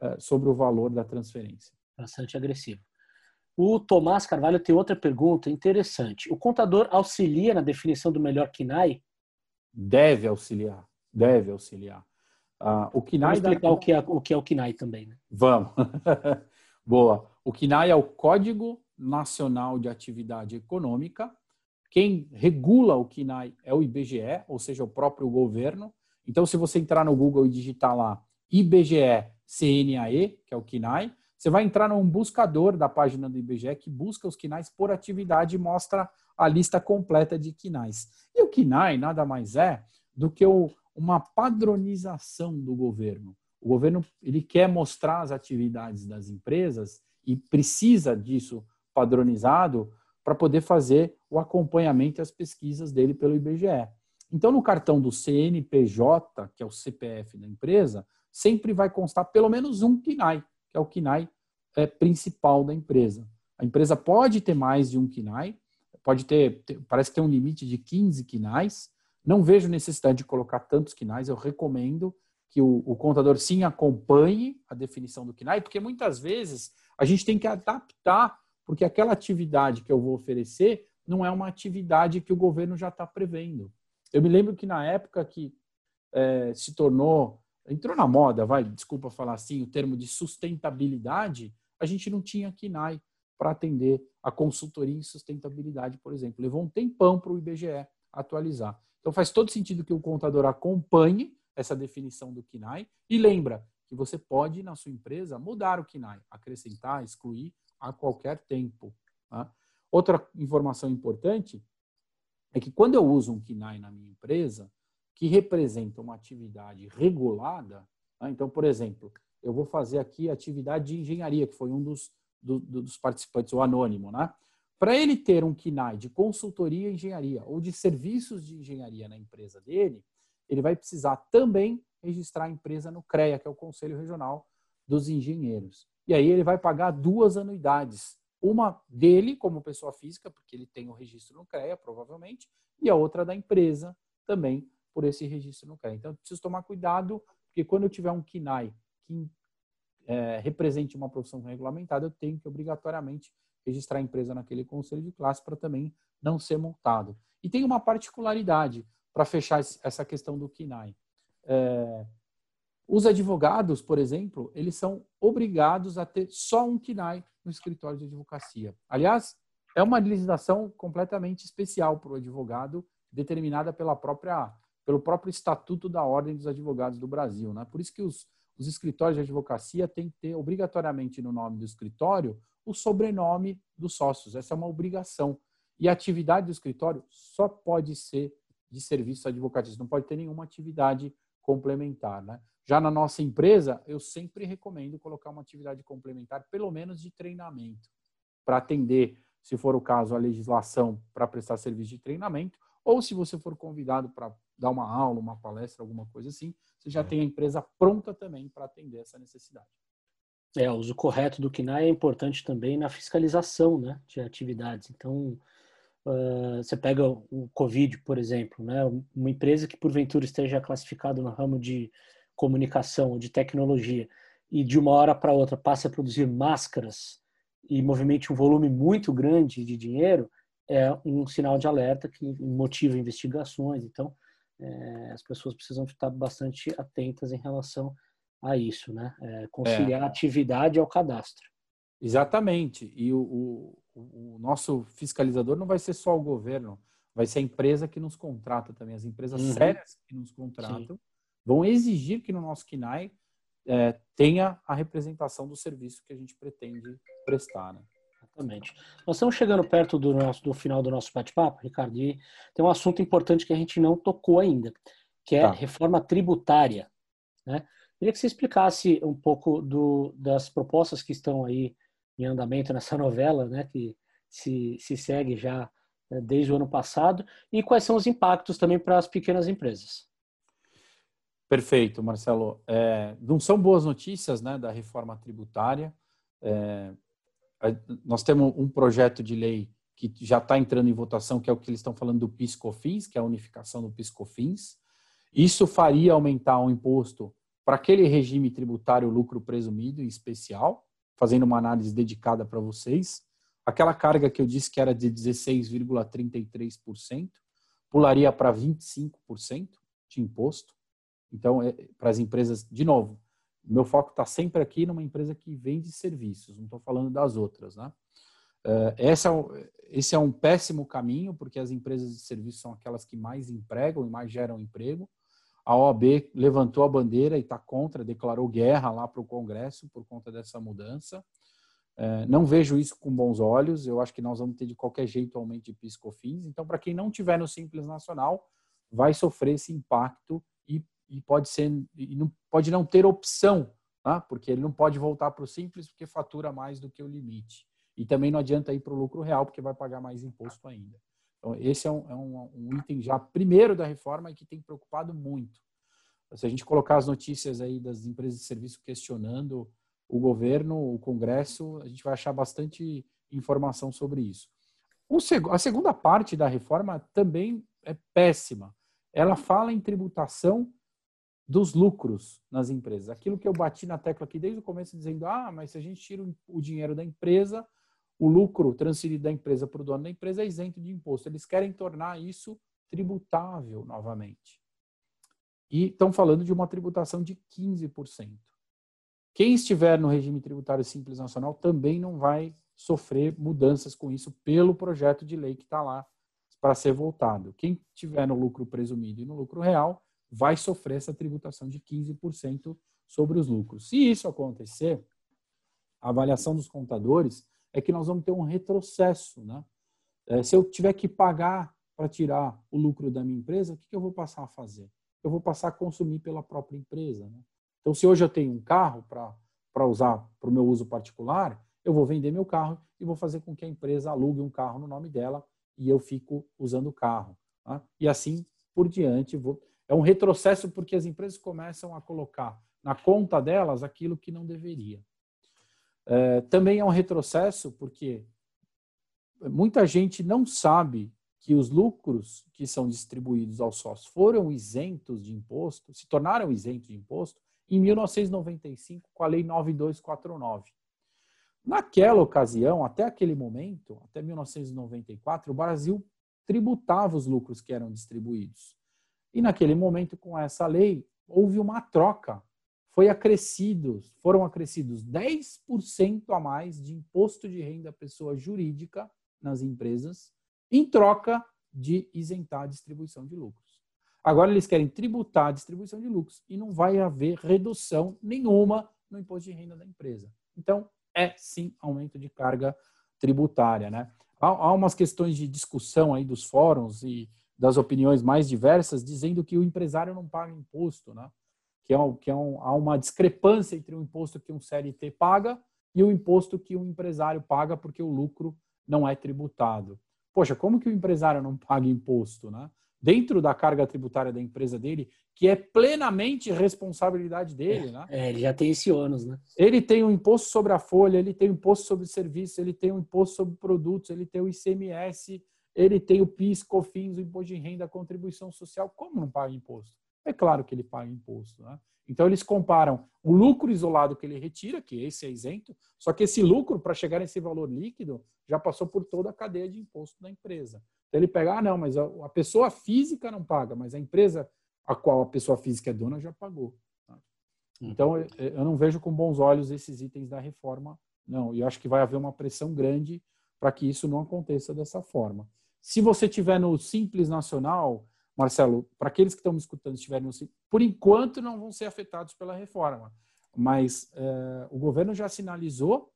eh, sobre o valor da transferência. Bastante agressivo. O Tomás Carvalho tem outra pergunta interessante. O contador auxilia na definição do melhor KINAI? Deve auxiliar, deve auxiliar. Uh, o KINAI Vamos explicar da... o, que é, o que é o KINAI também. Né? Vamos. Boa. O KINAI é o Código Nacional de Atividade Econômica. Quem regula o KINAI é o IBGE, ou seja, o próprio governo. Então, se você entrar no Google e digitar lá IBGE CNAE, que é o KINAI, você vai entrar num buscador da página do IBGE que busca os quinais por atividade e mostra a lista completa de quinais. E o quinai nada mais é do que o, uma padronização do governo. O governo ele quer mostrar as atividades das empresas e precisa disso padronizado para poder fazer o acompanhamento e as pesquisas dele pelo IBGE. Então, no cartão do CNPJ, que é o CPF da empresa, sempre vai constar pelo menos um KINAI, que é o KINAI é, principal da empresa. A empresa pode ter mais de um KINAI, pode ter, parece que tem um limite de 15 KINAIs. Não vejo necessidade de colocar tantos KINAIs, eu recomendo que o, o contador sim acompanhe a definição do KINAI, porque muitas vezes a gente tem que adaptar, porque aquela atividade que eu vou oferecer não é uma atividade que o governo já está prevendo. Eu me lembro que na época que é, se tornou, entrou na moda, vai, desculpa falar assim, o termo de sustentabilidade, a gente não tinha KINAI para atender a consultoria em sustentabilidade, por exemplo. Levou um tempão para o IBGE atualizar. Então faz todo sentido que o contador acompanhe essa definição do KINAI e lembra que você pode, na sua empresa, mudar o KINAI, acrescentar, excluir a qualquer tempo. Tá? Outra informação importante é que quando eu uso um KINAI na minha empresa, que representa uma atividade regulada, tá? então, por exemplo, eu vou fazer aqui atividade de engenharia, que foi um dos, do, dos participantes, o anônimo, né? Para ele ter um KINAI de consultoria em engenharia ou de serviços de engenharia na empresa dele, ele vai precisar também registrar a empresa no CREA, que é o Conselho Regional dos Engenheiros. E aí ele vai pagar duas anuidades. Uma dele, como pessoa física, porque ele tem o registro no CREA, provavelmente, e a outra da empresa, também por esse registro no CREA. Então, preciso tomar cuidado, porque quando eu tiver um KINAI que é, represente uma profissão regulamentada, eu tenho que obrigatoriamente registrar a empresa naquele conselho de classe para também não ser multado. E tem uma particularidade: para fechar essa questão do KINAI. É, os advogados, por exemplo, eles são obrigados a ter só um KINAI no escritório de advocacia. Aliás, é uma legislação completamente especial para o advogado, determinada pela própria, pelo próprio Estatuto da Ordem dos Advogados do Brasil. Né? Por isso que os, os escritórios de advocacia têm que ter obrigatoriamente no nome do escritório o sobrenome dos sócios. Essa é uma obrigação. E a atividade do escritório só pode ser de serviço advocatício, não pode ter nenhuma atividade complementar. Né? Já na nossa empresa, eu sempre recomendo colocar uma atividade complementar, pelo menos de treinamento, para atender, se for o caso, a legislação para prestar serviço de treinamento, ou se você for convidado para dar uma aula, uma palestra, alguma coisa assim, você já é. tem a empresa pronta também para atender essa necessidade. É, o uso correto do KNAI é importante também na fiscalização né, de atividades. Então, uh, você pega o Covid, por exemplo, né, uma empresa que porventura esteja classificada no ramo de comunicação ou de tecnologia e de uma hora para outra passa a produzir máscaras e movimente um volume muito grande de dinheiro, é um sinal de alerta que motiva investigações. Então, é, as pessoas precisam estar bastante atentas em relação a isso, né? É, conciliar é. a atividade ao cadastro. Exatamente. E o, o, o, nosso fiscalizador não vai ser só o governo, vai ser a empresa que nos contrata também. As empresas uhum. sérias que nos contratam Sim. vão exigir que no nosso KINAI é, tenha a representação do serviço que a gente pretende prestar. Né? Exatamente. Nós estamos chegando perto do, nosso, do final do nosso bate-papo, Ricardo, e tem um assunto importante que a gente não tocou ainda, que é tá. reforma tributária. Né? Queria que você explicasse um pouco do, das propostas que estão aí em andamento nessa novela, né, que se, se segue já né, desde o ano passado, e quais são os impactos também para as pequenas empresas. Perfeito, Marcelo. É, não são boas notícias né, da reforma tributária. É, nós temos um projeto de lei que já está entrando em votação, que é o que eles estão falando do PiscoFins, que é a unificação do PiscoFins. Isso faria aumentar o imposto para aquele regime tributário lucro presumido em especial, fazendo uma análise dedicada para vocês. Aquela carga que eu disse que era de 16,33%, pularia para 25% de imposto. Então, é, para as empresas, de novo, meu foco está sempre aqui numa empresa que vende serviços, não estou falando das outras. Né? Uh, esse, é um, esse é um péssimo caminho, porque as empresas de serviços são aquelas que mais empregam e mais geram emprego. A OAB levantou a bandeira e está contra, declarou guerra lá para o Congresso por conta dessa mudança. Uh, não vejo isso com bons olhos. Eu acho que nós vamos ter de qualquer jeito aumento de PIS/COFINS. Então, para quem não tiver no Simples Nacional, vai sofrer esse impacto e e pode ser e não pode não ter opção, tá? porque ele não pode voltar para o simples porque fatura mais do que o limite. E também não adianta ir para o lucro real porque vai pagar mais imposto ainda. Então, esse é um, é um, um item já primeiro da reforma e que tem preocupado muito. Se a gente colocar as notícias aí das empresas de serviço questionando o governo, o Congresso, a gente vai achar bastante informação sobre isso. a segunda parte da reforma também é péssima. Ela fala em tributação dos lucros nas empresas. Aquilo que eu bati na tecla aqui desde o começo, dizendo: ah, mas se a gente tira o dinheiro da empresa, o lucro transferido da empresa para o dono da empresa é isento de imposto. Eles querem tornar isso tributável novamente. E estão falando de uma tributação de 15%. Quem estiver no regime tributário simples nacional também não vai sofrer mudanças com isso pelo projeto de lei que está lá para ser votado. Quem tiver no lucro presumido e no lucro real vai sofrer essa tributação de 15% sobre os lucros. Se isso acontecer, a avaliação dos contadores é que nós vamos ter um retrocesso. Né? É, se eu tiver que pagar para tirar o lucro da minha empresa, o que, que eu vou passar a fazer? Eu vou passar a consumir pela própria empresa. Né? Então, se hoje eu tenho um carro para usar para o meu uso particular, eu vou vender meu carro e vou fazer com que a empresa alugue um carro no nome dela e eu fico usando o carro. Tá? E assim por diante. Vou é um retrocesso porque as empresas começam a colocar na conta delas aquilo que não deveria. É, também é um retrocesso porque muita gente não sabe que os lucros que são distribuídos aos sócios foram isentos de imposto, se tornaram isentos de imposto em 1995 com a Lei 9249. Naquela ocasião, até aquele momento, até 1994, o Brasil tributava os lucros que eram distribuídos. E naquele momento, com essa lei, houve uma troca. Foi acrescido, foram acrescidos 10% a mais de imposto de renda pessoa jurídica nas empresas, em troca de isentar a distribuição de lucros. Agora eles querem tributar a distribuição de lucros e não vai haver redução nenhuma no imposto de renda da empresa. Então, é sim aumento de carga tributária. Né? Há, há umas questões de discussão aí dos fóruns e das opiniões mais diversas, dizendo que o empresário não paga imposto, né? que, é, que é um, há uma discrepância entre o imposto que um CLT paga e o imposto que um empresário paga porque o lucro não é tributado. Poxa, como que o empresário não paga imposto? Né? Dentro da carga tributária da empresa dele, que é plenamente responsabilidade dele. É, né? é, ele já tem esse ônus. Né? Ele tem o um imposto sobre a folha, ele tem o um imposto sobre serviço, ele tem o um imposto sobre produtos, ele tem o ICMS, ele tem o PIS, COFINS, o imposto de renda, a contribuição social. Como não paga imposto? É claro que ele paga imposto. Né? Então, eles comparam o lucro isolado que ele retira, que esse é isento, só que esse lucro, para chegar nesse valor líquido, já passou por toda a cadeia de imposto da empresa. Então, ele pega, ah, não, mas a pessoa física não paga, mas a empresa a qual a pessoa física é dona já pagou. Tá? Então, eu não vejo com bons olhos esses itens da reforma, não. E eu acho que vai haver uma pressão grande para que isso não aconteça dessa forma. Se você tiver no Simples Nacional, Marcelo, para aqueles que estão me escutando, estiverem no Simples, por enquanto não vão ser afetados pela reforma, mas é, o governo já sinalizou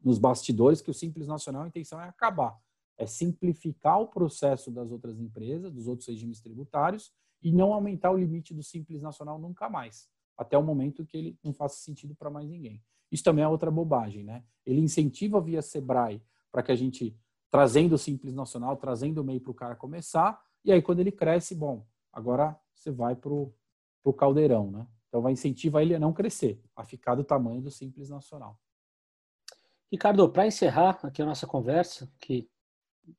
nos bastidores que o Simples Nacional a intenção é acabar, é simplificar o processo das outras empresas, dos outros regimes tributários e não aumentar o limite do Simples Nacional nunca mais, até o momento que ele não faça sentido para mais ninguém. Isso também é outra bobagem, né? Ele incentiva via Sebrae para que a gente trazendo o Simples Nacional, trazendo o MEI para o cara começar, e aí quando ele cresce, bom, agora você vai para o caldeirão, né? Então vai incentivar ele a não crescer, a ficar do tamanho do Simples Nacional. Ricardo, para encerrar aqui a nossa conversa, que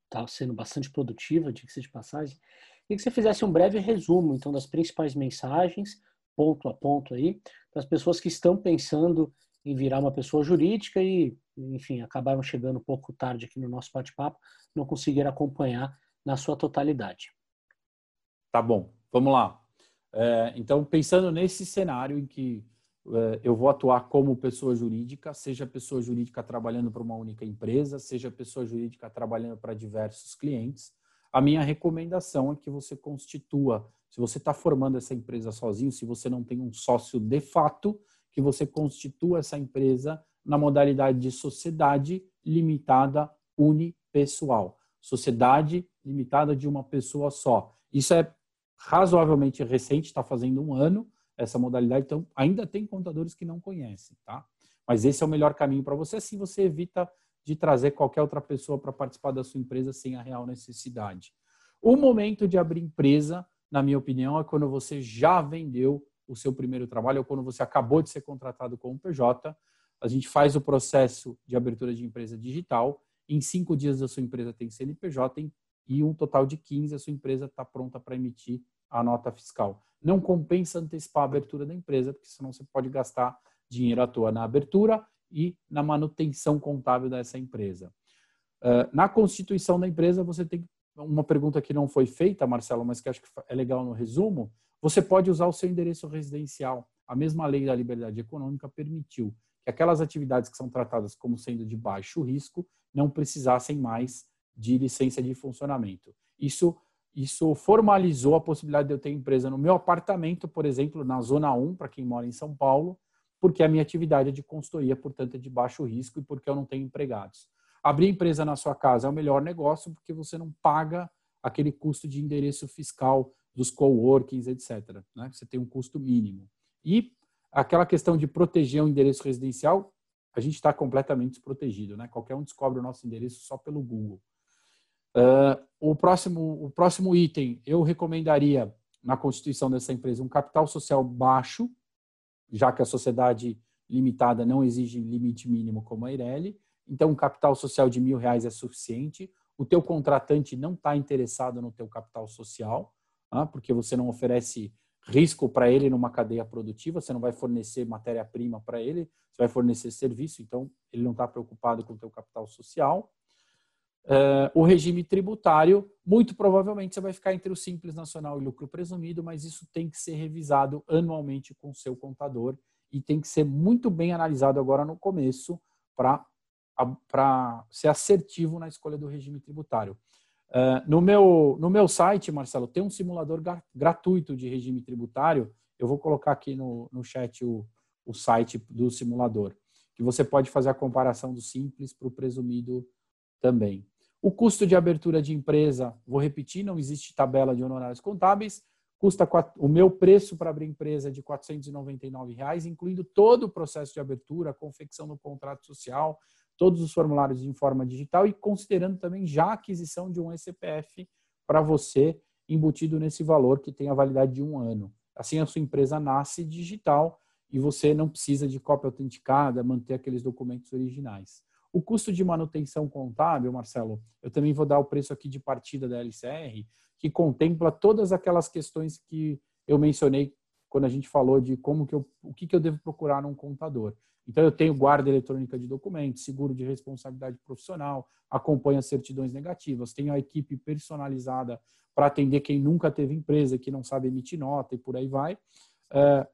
está sendo bastante produtiva, diga-se de passagem, queria que você fizesse um breve resumo, então, das principais mensagens, ponto a ponto aí, para as pessoas que estão pensando em virar uma pessoa jurídica e, enfim, acabaram chegando um pouco tarde aqui no nosso bate-papo, não conseguiram acompanhar na sua totalidade. Tá bom, vamos lá. É, então, pensando nesse cenário em que é, eu vou atuar como pessoa jurídica, seja pessoa jurídica trabalhando para uma única empresa, seja pessoa jurídica trabalhando para diversos clientes, a minha recomendação é que você constitua, se você está formando essa empresa sozinho, se você não tem um sócio de fato, que você constitua essa empresa na modalidade de sociedade limitada unipessoal. Sociedade limitada de uma pessoa só. Isso é razoavelmente recente, está fazendo um ano essa modalidade, então ainda tem contadores que não conhecem, tá? Mas esse é o melhor caminho para você, assim você evita de trazer qualquer outra pessoa para participar da sua empresa sem a real necessidade. O momento de abrir empresa, na minha opinião, é quando você já vendeu o seu primeiro trabalho ou quando você acabou de ser contratado como PJ, a gente faz o processo de abertura de empresa digital. Em cinco dias a sua empresa tem CNPJ e um total de 15 a sua empresa está pronta para emitir a nota fiscal. Não compensa antecipar a abertura da empresa, porque senão você pode gastar dinheiro à toa na abertura e na manutenção contábil dessa empresa. Na constituição da empresa, você tem uma pergunta que não foi feita, Marcelo, mas que acho que é legal no resumo. Você pode usar o seu endereço residencial. A mesma lei da liberdade econômica permitiu que aquelas atividades que são tratadas como sendo de baixo risco não precisassem mais de licença de funcionamento. Isso isso formalizou a possibilidade de eu ter empresa no meu apartamento, por exemplo, na zona 1, para quem mora em São Paulo, porque a minha atividade é de consultoria, portanto é de baixo risco e porque eu não tenho empregados. Abrir empresa na sua casa é o melhor negócio porque você não paga aquele custo de endereço fiscal dos coworkings, etc. Né? Você tem um custo mínimo. E aquela questão de proteger o endereço residencial, a gente está completamente desprotegido. Né? Qualquer um descobre o nosso endereço só pelo Google. Uh, o, próximo, o próximo item, eu recomendaria na constituição dessa empresa um capital social baixo, já que a sociedade limitada não exige limite mínimo como a Ireli. Então, um capital social de mil reais é suficiente. O teu contratante não está interessado no teu capital social, ah, porque você não oferece risco para ele numa cadeia produtiva, você não vai fornecer matéria-prima para ele, você vai fornecer serviço, então ele não está preocupado com o teu capital social. uh, o regime tributário, muito provavelmente você vai ficar entre o Simples Nacional e lucro presumido, mas isso tem que ser revisado anualmente com o seu contador e tem que ser muito bem analisado agora no começo para ser assertivo na escolha do regime tributário. Uh, no, meu, no meu site, Marcelo, tem um simulador gratuito de regime tributário. Eu vou colocar aqui no, no chat o, o site do simulador, que você pode fazer a comparação do simples para o presumido também. O custo de abertura de empresa, vou repetir, não existe tabela de honorários contábeis, custa o meu preço para abrir empresa é de 499 reais, incluindo todo o processo de abertura, confecção do contrato social, todos os formulários em forma digital e considerando também já a aquisição de um ECPF para você embutido nesse valor que tem a validade de um ano. Assim, a sua empresa nasce digital e você não precisa de cópia autenticada, manter aqueles documentos originais. O custo de manutenção contábil, Marcelo, eu também vou dar o preço aqui de partida da LCR, que contempla todas aquelas questões que eu mencionei quando a gente falou de como que eu, o que, que eu devo procurar num contador. Então, eu tenho guarda eletrônica de documentos, seguro de responsabilidade profissional, acompanho as certidões negativas, tenho a equipe personalizada para atender quem nunca teve empresa, que não sabe emitir nota e por aí vai. É,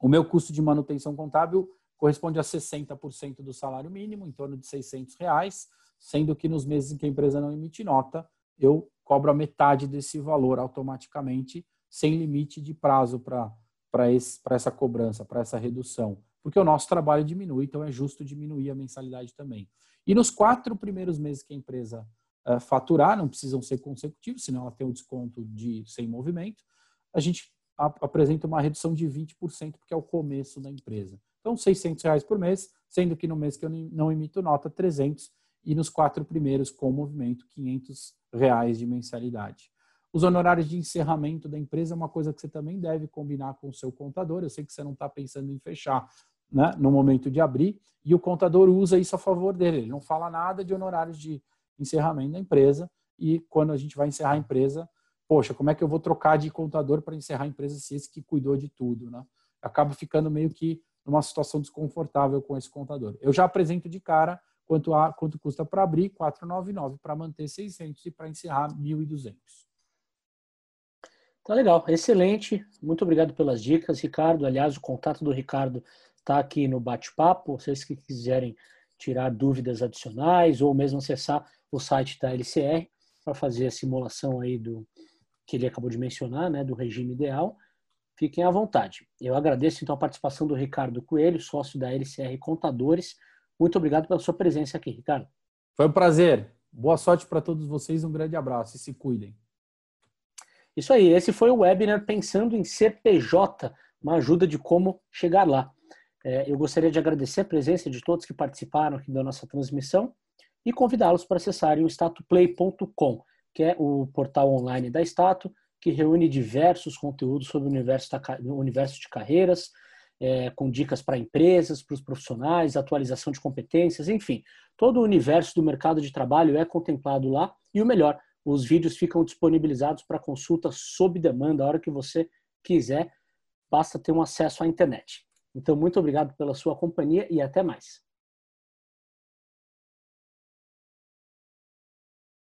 o meu custo de manutenção contábil corresponde a 60% do salário mínimo, em torno de 600 reais, sendo que nos meses em que a empresa não emite nota, eu cobro a metade desse valor automaticamente, sem limite de prazo para essa cobrança, para essa redução. Porque o nosso trabalho diminui, então é justo diminuir a mensalidade também. E nos quatro primeiros meses que a empresa uh, faturar, não precisam ser consecutivos, senão ela tem um desconto de sem movimento, a gente apresenta uma redução de 20%, porque é o começo da empresa. Então, 600 reais por mês, sendo que no mês que eu não emito nota, 300 e nos quatro primeiros com movimento, 500 reais de mensalidade. Os honorários de encerramento da empresa é uma coisa que você também deve combinar com o seu contador. Eu sei que você não está pensando em fechar né, no momento de abrir, e o contador usa isso a favor dele. Ele não fala nada de honorários de encerramento da empresa, e quando a gente vai encerrar a empresa, poxa, como é que eu vou trocar de contador para encerrar a empresa se esse que cuidou de tudo, né? Acaba ficando meio que numa situação desconfortável com esse contador. Eu já apresento de cara quanto, a, quanto custa para abrir, 499, para manter 600 e para encerrar 1.200. Tá legal, excelente. Muito obrigado pelas dicas, Ricardo. Aliás, o contato do Ricardo está aqui no bate-papo. Vocês que quiserem tirar dúvidas adicionais ou mesmo acessar o site da LCR para fazer a simulação aí do que ele acabou de mencionar, né, do regime ideal, fiquem à vontade. Eu agradeço então a participação do Ricardo Coelho, sócio da LCR Contadores. Muito obrigado pela sua presença aqui, Ricardo. Foi um prazer. Boa sorte para todos vocês, um grande abraço e se cuidem. Isso aí, esse foi o webinar Pensando em CPJ, uma ajuda de como chegar lá. É, eu gostaria de agradecer a presença de todos que participaram aqui da nossa transmissão e convidá-los para acessarem o statuplay.com, que é o portal online da Stato, que reúne diversos conteúdos sobre o universo, da, universo de carreiras, é, com dicas para empresas, para os profissionais, atualização de competências, enfim. Todo o universo do mercado de trabalho é contemplado lá e o melhor, os vídeos ficam disponibilizados para consulta sob demanda, a hora que você quiser, basta ter um acesso à internet. Então, muito obrigado pela sua companhia e até mais.